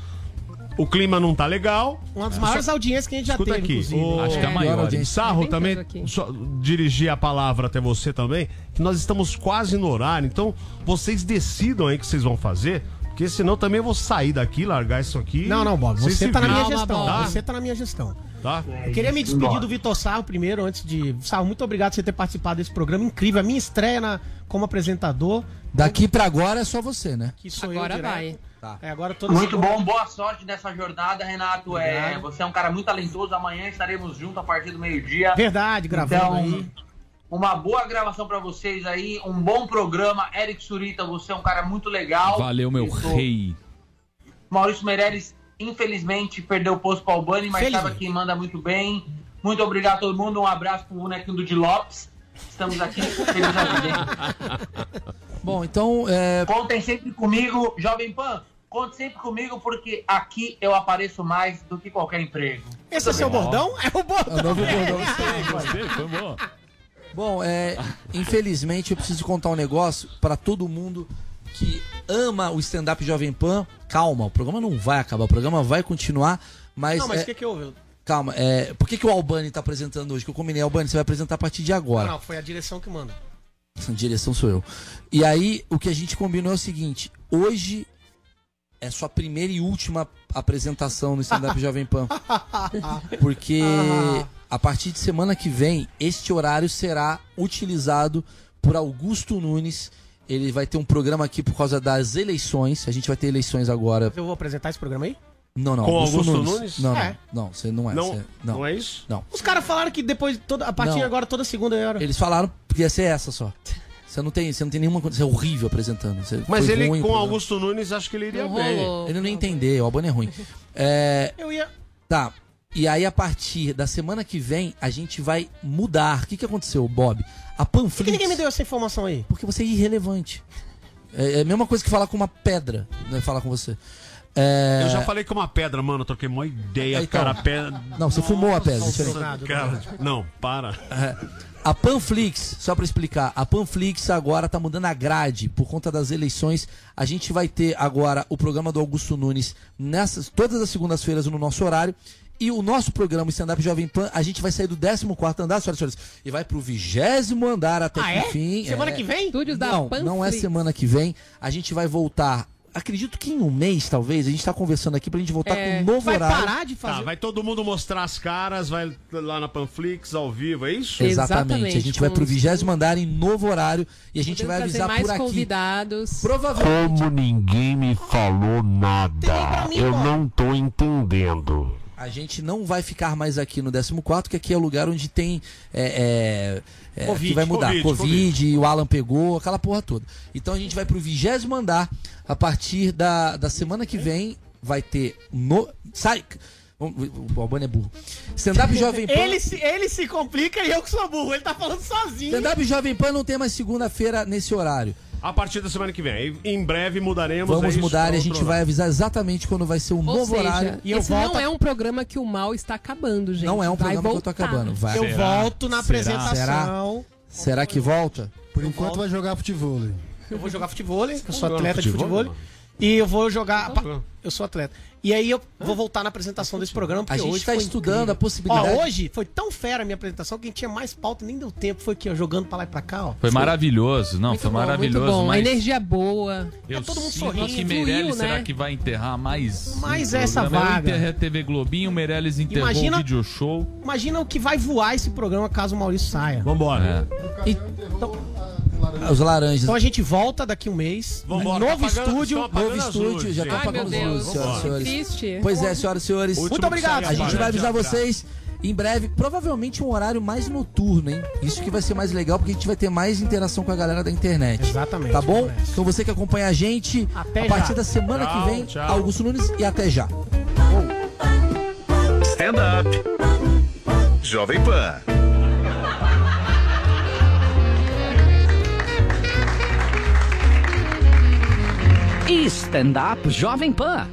Speaker 9: o clima não tá legal.
Speaker 6: Uma das maiores audiências que a gente já
Speaker 9: Escuta
Speaker 6: teve,
Speaker 9: aqui,
Speaker 6: inclusive.
Speaker 9: o
Speaker 11: Acho que é a maior, hein?
Speaker 9: Sarro
Speaker 10: Bem
Speaker 9: também, só dirigir a palavra até você também, que nós estamos quase no horário, então vocês decidam aí o que vocês vão fazer, porque senão também eu vou sair daqui, largar isso aqui.
Speaker 6: Não, não, Bob,
Speaker 9: Vocês
Speaker 6: você tá na minha gestão.
Speaker 9: Tá?
Speaker 6: Você tá na minha gestão.
Speaker 9: Tá?
Speaker 6: Eu queria me despedir do Vitor Sarro primeiro, antes de. Sarro, muito obrigado por você ter participado desse programa incrível. A minha estreia na, como apresentador.
Speaker 12: Daqui pra agora é só você, né?
Speaker 6: Que sou
Speaker 10: Agora
Speaker 6: eu direto.
Speaker 10: vai.
Speaker 12: Tá.
Speaker 6: É, agora toda
Speaker 15: Muito bom, boa sorte nessa jornada, Renato. É, você é um cara muito talentoso. Amanhã estaremos juntos a partir do meio-dia.
Speaker 6: Verdade, gravando
Speaker 15: Então,
Speaker 6: aí.
Speaker 15: uma boa gravação pra vocês aí, um bom programa. Eric Surita, você é um cara muito legal.
Speaker 11: Valeu, meu
Speaker 15: Isso.
Speaker 11: rei.
Speaker 15: Maurício Meirelles, infelizmente, perdeu o posto para o Albani, mas sabe que manda muito bem. Muito obrigado a todo mundo. Um abraço pro bonequinho do Di Lopes. Estamos aqui? [LAUGHS]
Speaker 12: Bom, então, é,
Speaker 15: Contem sempre comigo, Jovem Pan. Conte sempre comigo, porque aqui eu apareço mais do que qualquer emprego.
Speaker 6: Esse é seu bordão? É o bordão.
Speaker 12: é o novo bordão.
Speaker 11: Gostei, [LAUGHS] foi bom.
Speaker 12: Bom, é, infelizmente eu preciso contar um negócio pra todo mundo que ama o stand-up Jovem Pan. Calma, o programa não vai acabar, o programa vai continuar, mas.
Speaker 6: Não, mas
Speaker 12: é,
Speaker 6: o que que houve?
Speaker 12: Calma, é, por que, que o Albani tá apresentando hoje? Que eu combinei, Albani, você vai apresentar a partir de agora.
Speaker 6: Não, não, foi a direção que manda.
Speaker 12: A direção sou eu. E aí, o que a gente combinou é o seguinte: hoje é sua primeira e última apresentação no stand-up [LAUGHS] Jovem Pan. Porque a partir de semana que vem, este horário será utilizado por Augusto Nunes. Ele vai ter um programa aqui por causa das eleições. A gente vai ter eleições agora.
Speaker 6: Eu vou apresentar esse programa aí?
Speaker 12: Não, não.
Speaker 9: Com Augusto Nunes?
Speaker 12: Não,
Speaker 6: É.
Speaker 12: não. Não, você não é.
Speaker 9: Não,
Speaker 12: você-
Speaker 9: não.
Speaker 12: não.
Speaker 9: é isso?
Speaker 12: Não.
Speaker 6: Os caras falaram que depois, toda, a partir de
Speaker 12: Não.
Speaker 6: agora, toda segunda é hora.
Speaker 12: Eles falaram que ia ser essa só. Você não tem, você não tem nenhuma condição. Você é horrível apresentando. Você
Speaker 9: Mas ele
Speaker 12: ruim o
Speaker 9: com. Augusto Nunes, acho que ele iria
Speaker 10: Não
Speaker 9: bem.
Speaker 10: rolou.
Speaker 12: Ele não ia entender, o Albani é ruim. É,
Speaker 6: Eu ia.
Speaker 12: tá. E aí, a partir da semana que vem, a gente vai mudar. O que, que aconteceu, Bob? A
Speaker 6: Por que
Speaker 12: Panflix.
Speaker 6: ninguém me deu essa informação aí?
Speaker 12: Porque você é irrelevante. É, é a mesma coisa que falar com uma pedra, né? Falar com você. É,
Speaker 9: Eu já falei com uma pedra, mano, eu troquei uma ideia,
Speaker 12: Então.
Speaker 9: cara. Pedra...
Speaker 12: Não, você fumou a pedra.
Speaker 9: Nossa, cara, não, para.
Speaker 12: A Panflix, só pra explicar, a Panflix agora tá mudando a grade por conta das eleições. A gente vai ter agora o programa do Augusto Nunes nessas todas as segundas-feiras no nosso horário. E o nosso programa Stand Up Jovem Pan, a gente vai sair do 14 andar, senhoras e senhores, e vai pro vigésimo andar até
Speaker 6: Ah,
Speaker 12: que
Speaker 6: é?
Speaker 12: enfim.
Speaker 6: Semana
Speaker 12: é.
Speaker 6: que vem?
Speaker 10: Estúdios da
Speaker 12: Não,
Speaker 10: Panflix.
Speaker 12: não é semana que vem. A gente vai voltar. Acredito que em um mês, talvez, a gente tá conversando aqui pra gente voltar
Speaker 10: É.
Speaker 12: com um novo
Speaker 6: Vai
Speaker 12: horário.
Speaker 6: parar de fazer.
Speaker 9: Tá, vai todo mundo mostrar as caras, vai lá na Panflix ao vivo, é isso?
Speaker 12: Exatamente.
Speaker 10: Exatamente,
Speaker 12: A gente vai pro vigésimo andar em novo horário e a gente
Speaker 10: Podemos
Speaker 12: vai avisar
Speaker 10: mais
Speaker 12: por aqui.
Speaker 10: convidados.
Speaker 12: Provavelmente.
Speaker 14: Como ninguém me falou nada,
Speaker 6: mim,
Speaker 14: eu
Speaker 6: pô.
Speaker 14: não tô entendendo.
Speaker 12: A gente não vai ficar mais aqui no 14, que aqui é o lugar onde tem. É, é, é,
Speaker 6: Covid,
Speaker 12: que vai mudar.
Speaker 9: Covid,
Speaker 12: Covid, o Alan pegou, aquela porra toda. Então a gente vai pro vigésimo andar. A partir da, da semana que vem vai ter. No, sai! O Albani é burro. Stand-up [LAUGHS] Jovem Pan.
Speaker 6: Ele se, ele se complica e eu que sou burro. Ele tá falando sozinho.
Speaker 12: Stand-up Jovem Pan não tem mais segunda-feira nesse horário.
Speaker 9: A partir da semana que vem. Em breve mudaremos. é
Speaker 12: Vamos
Speaker 9: isso,
Speaker 12: mudar e a gente vai avisar exatamente quando vai ser o
Speaker 10: Ou
Speaker 12: novo
Speaker 10: seja,
Speaker 12: horário.
Speaker 6: E eu
Speaker 10: esse
Speaker 6: volto
Speaker 10: não é um programa que o mal está acabando, gente.
Speaker 12: Não é um
Speaker 10: Vai
Speaker 12: programa que eu tô
Speaker 10: voltar.
Speaker 12: acabando. Vai.
Speaker 6: Eu volto na
Speaker 11: Será?
Speaker 6: apresentação.
Speaker 12: Será que volta?
Speaker 13: Por enquanto vai jogar futebol.
Speaker 6: Eu vou jogar futebol, eu sou atleta de
Speaker 9: futebol.
Speaker 6: E eu vou jogar. Eu sou atleta. E aí eu vou voltar na apresentação desse programa. Porque
Speaker 12: A gente
Speaker 6: hoje
Speaker 12: tá
Speaker 6: foi
Speaker 12: estudando
Speaker 6: incrível.
Speaker 12: a possibilidade.
Speaker 6: Ó, hoje foi tão fera a minha apresentação que a gente tinha mais pauta, nem deu tempo. Foi aqui, ó, jogando pra lá e pra cá, ó.
Speaker 11: Foi maravilhoso, não,
Speaker 10: Muito
Speaker 11: foi
Speaker 10: bom,
Speaker 11: maravilhoso.
Speaker 10: Muito bom. A
Speaker 11: mas
Speaker 10: energia boa.
Speaker 11: eu
Speaker 6: todo mundo
Speaker 11: sinto
Speaker 6: sorrindo,
Speaker 11: que Meirelles
Speaker 10: fluiu,
Speaker 11: será
Speaker 10: né?
Speaker 11: que vai enterrar mais
Speaker 6: Mais
Speaker 11: um
Speaker 6: essa vaga.
Speaker 11: Eu enterrei a TV Globinho, o Meirelles enterrou
Speaker 6: Imagina-
Speaker 11: o video show.
Speaker 6: Imagina o que vai voar esse programa caso o Maurício saia.
Speaker 9: Vambora.
Speaker 11: É.
Speaker 12: Os laranjas.
Speaker 6: Então a gente volta daqui um mês.
Speaker 9: Vambora,
Speaker 6: novo
Speaker 9: tá apagando-
Speaker 6: estúdio.
Speaker 12: Novo estúdio,
Speaker 9: luzes,
Speaker 12: já
Speaker 9: gente.
Speaker 12: estão apagando as luzes, senhoras e senhores.
Speaker 10: triste.
Speaker 12: Pois é, senhoras e senhores.
Speaker 9: Último
Speaker 6: Muito obrigado.
Speaker 12: A gente vai avisar vocês em breve, provavelmente um horário mais noturno, hein? Isso que vai ser mais legal, porque a gente vai ter mais interação com a galera da internet.
Speaker 6: Exatamente.
Speaker 12: Tá bom?
Speaker 6: Parece.
Speaker 12: Então você que acompanha a gente,
Speaker 6: Até
Speaker 12: a
Speaker 6: já.
Speaker 12: partir da semana
Speaker 9: Tchau,
Speaker 12: que vem,
Speaker 9: tchau.
Speaker 12: Augusto Nunes e até já.
Speaker 5: Stand up. Jovem Pan.
Speaker 16: E stand-up Jovem Pan.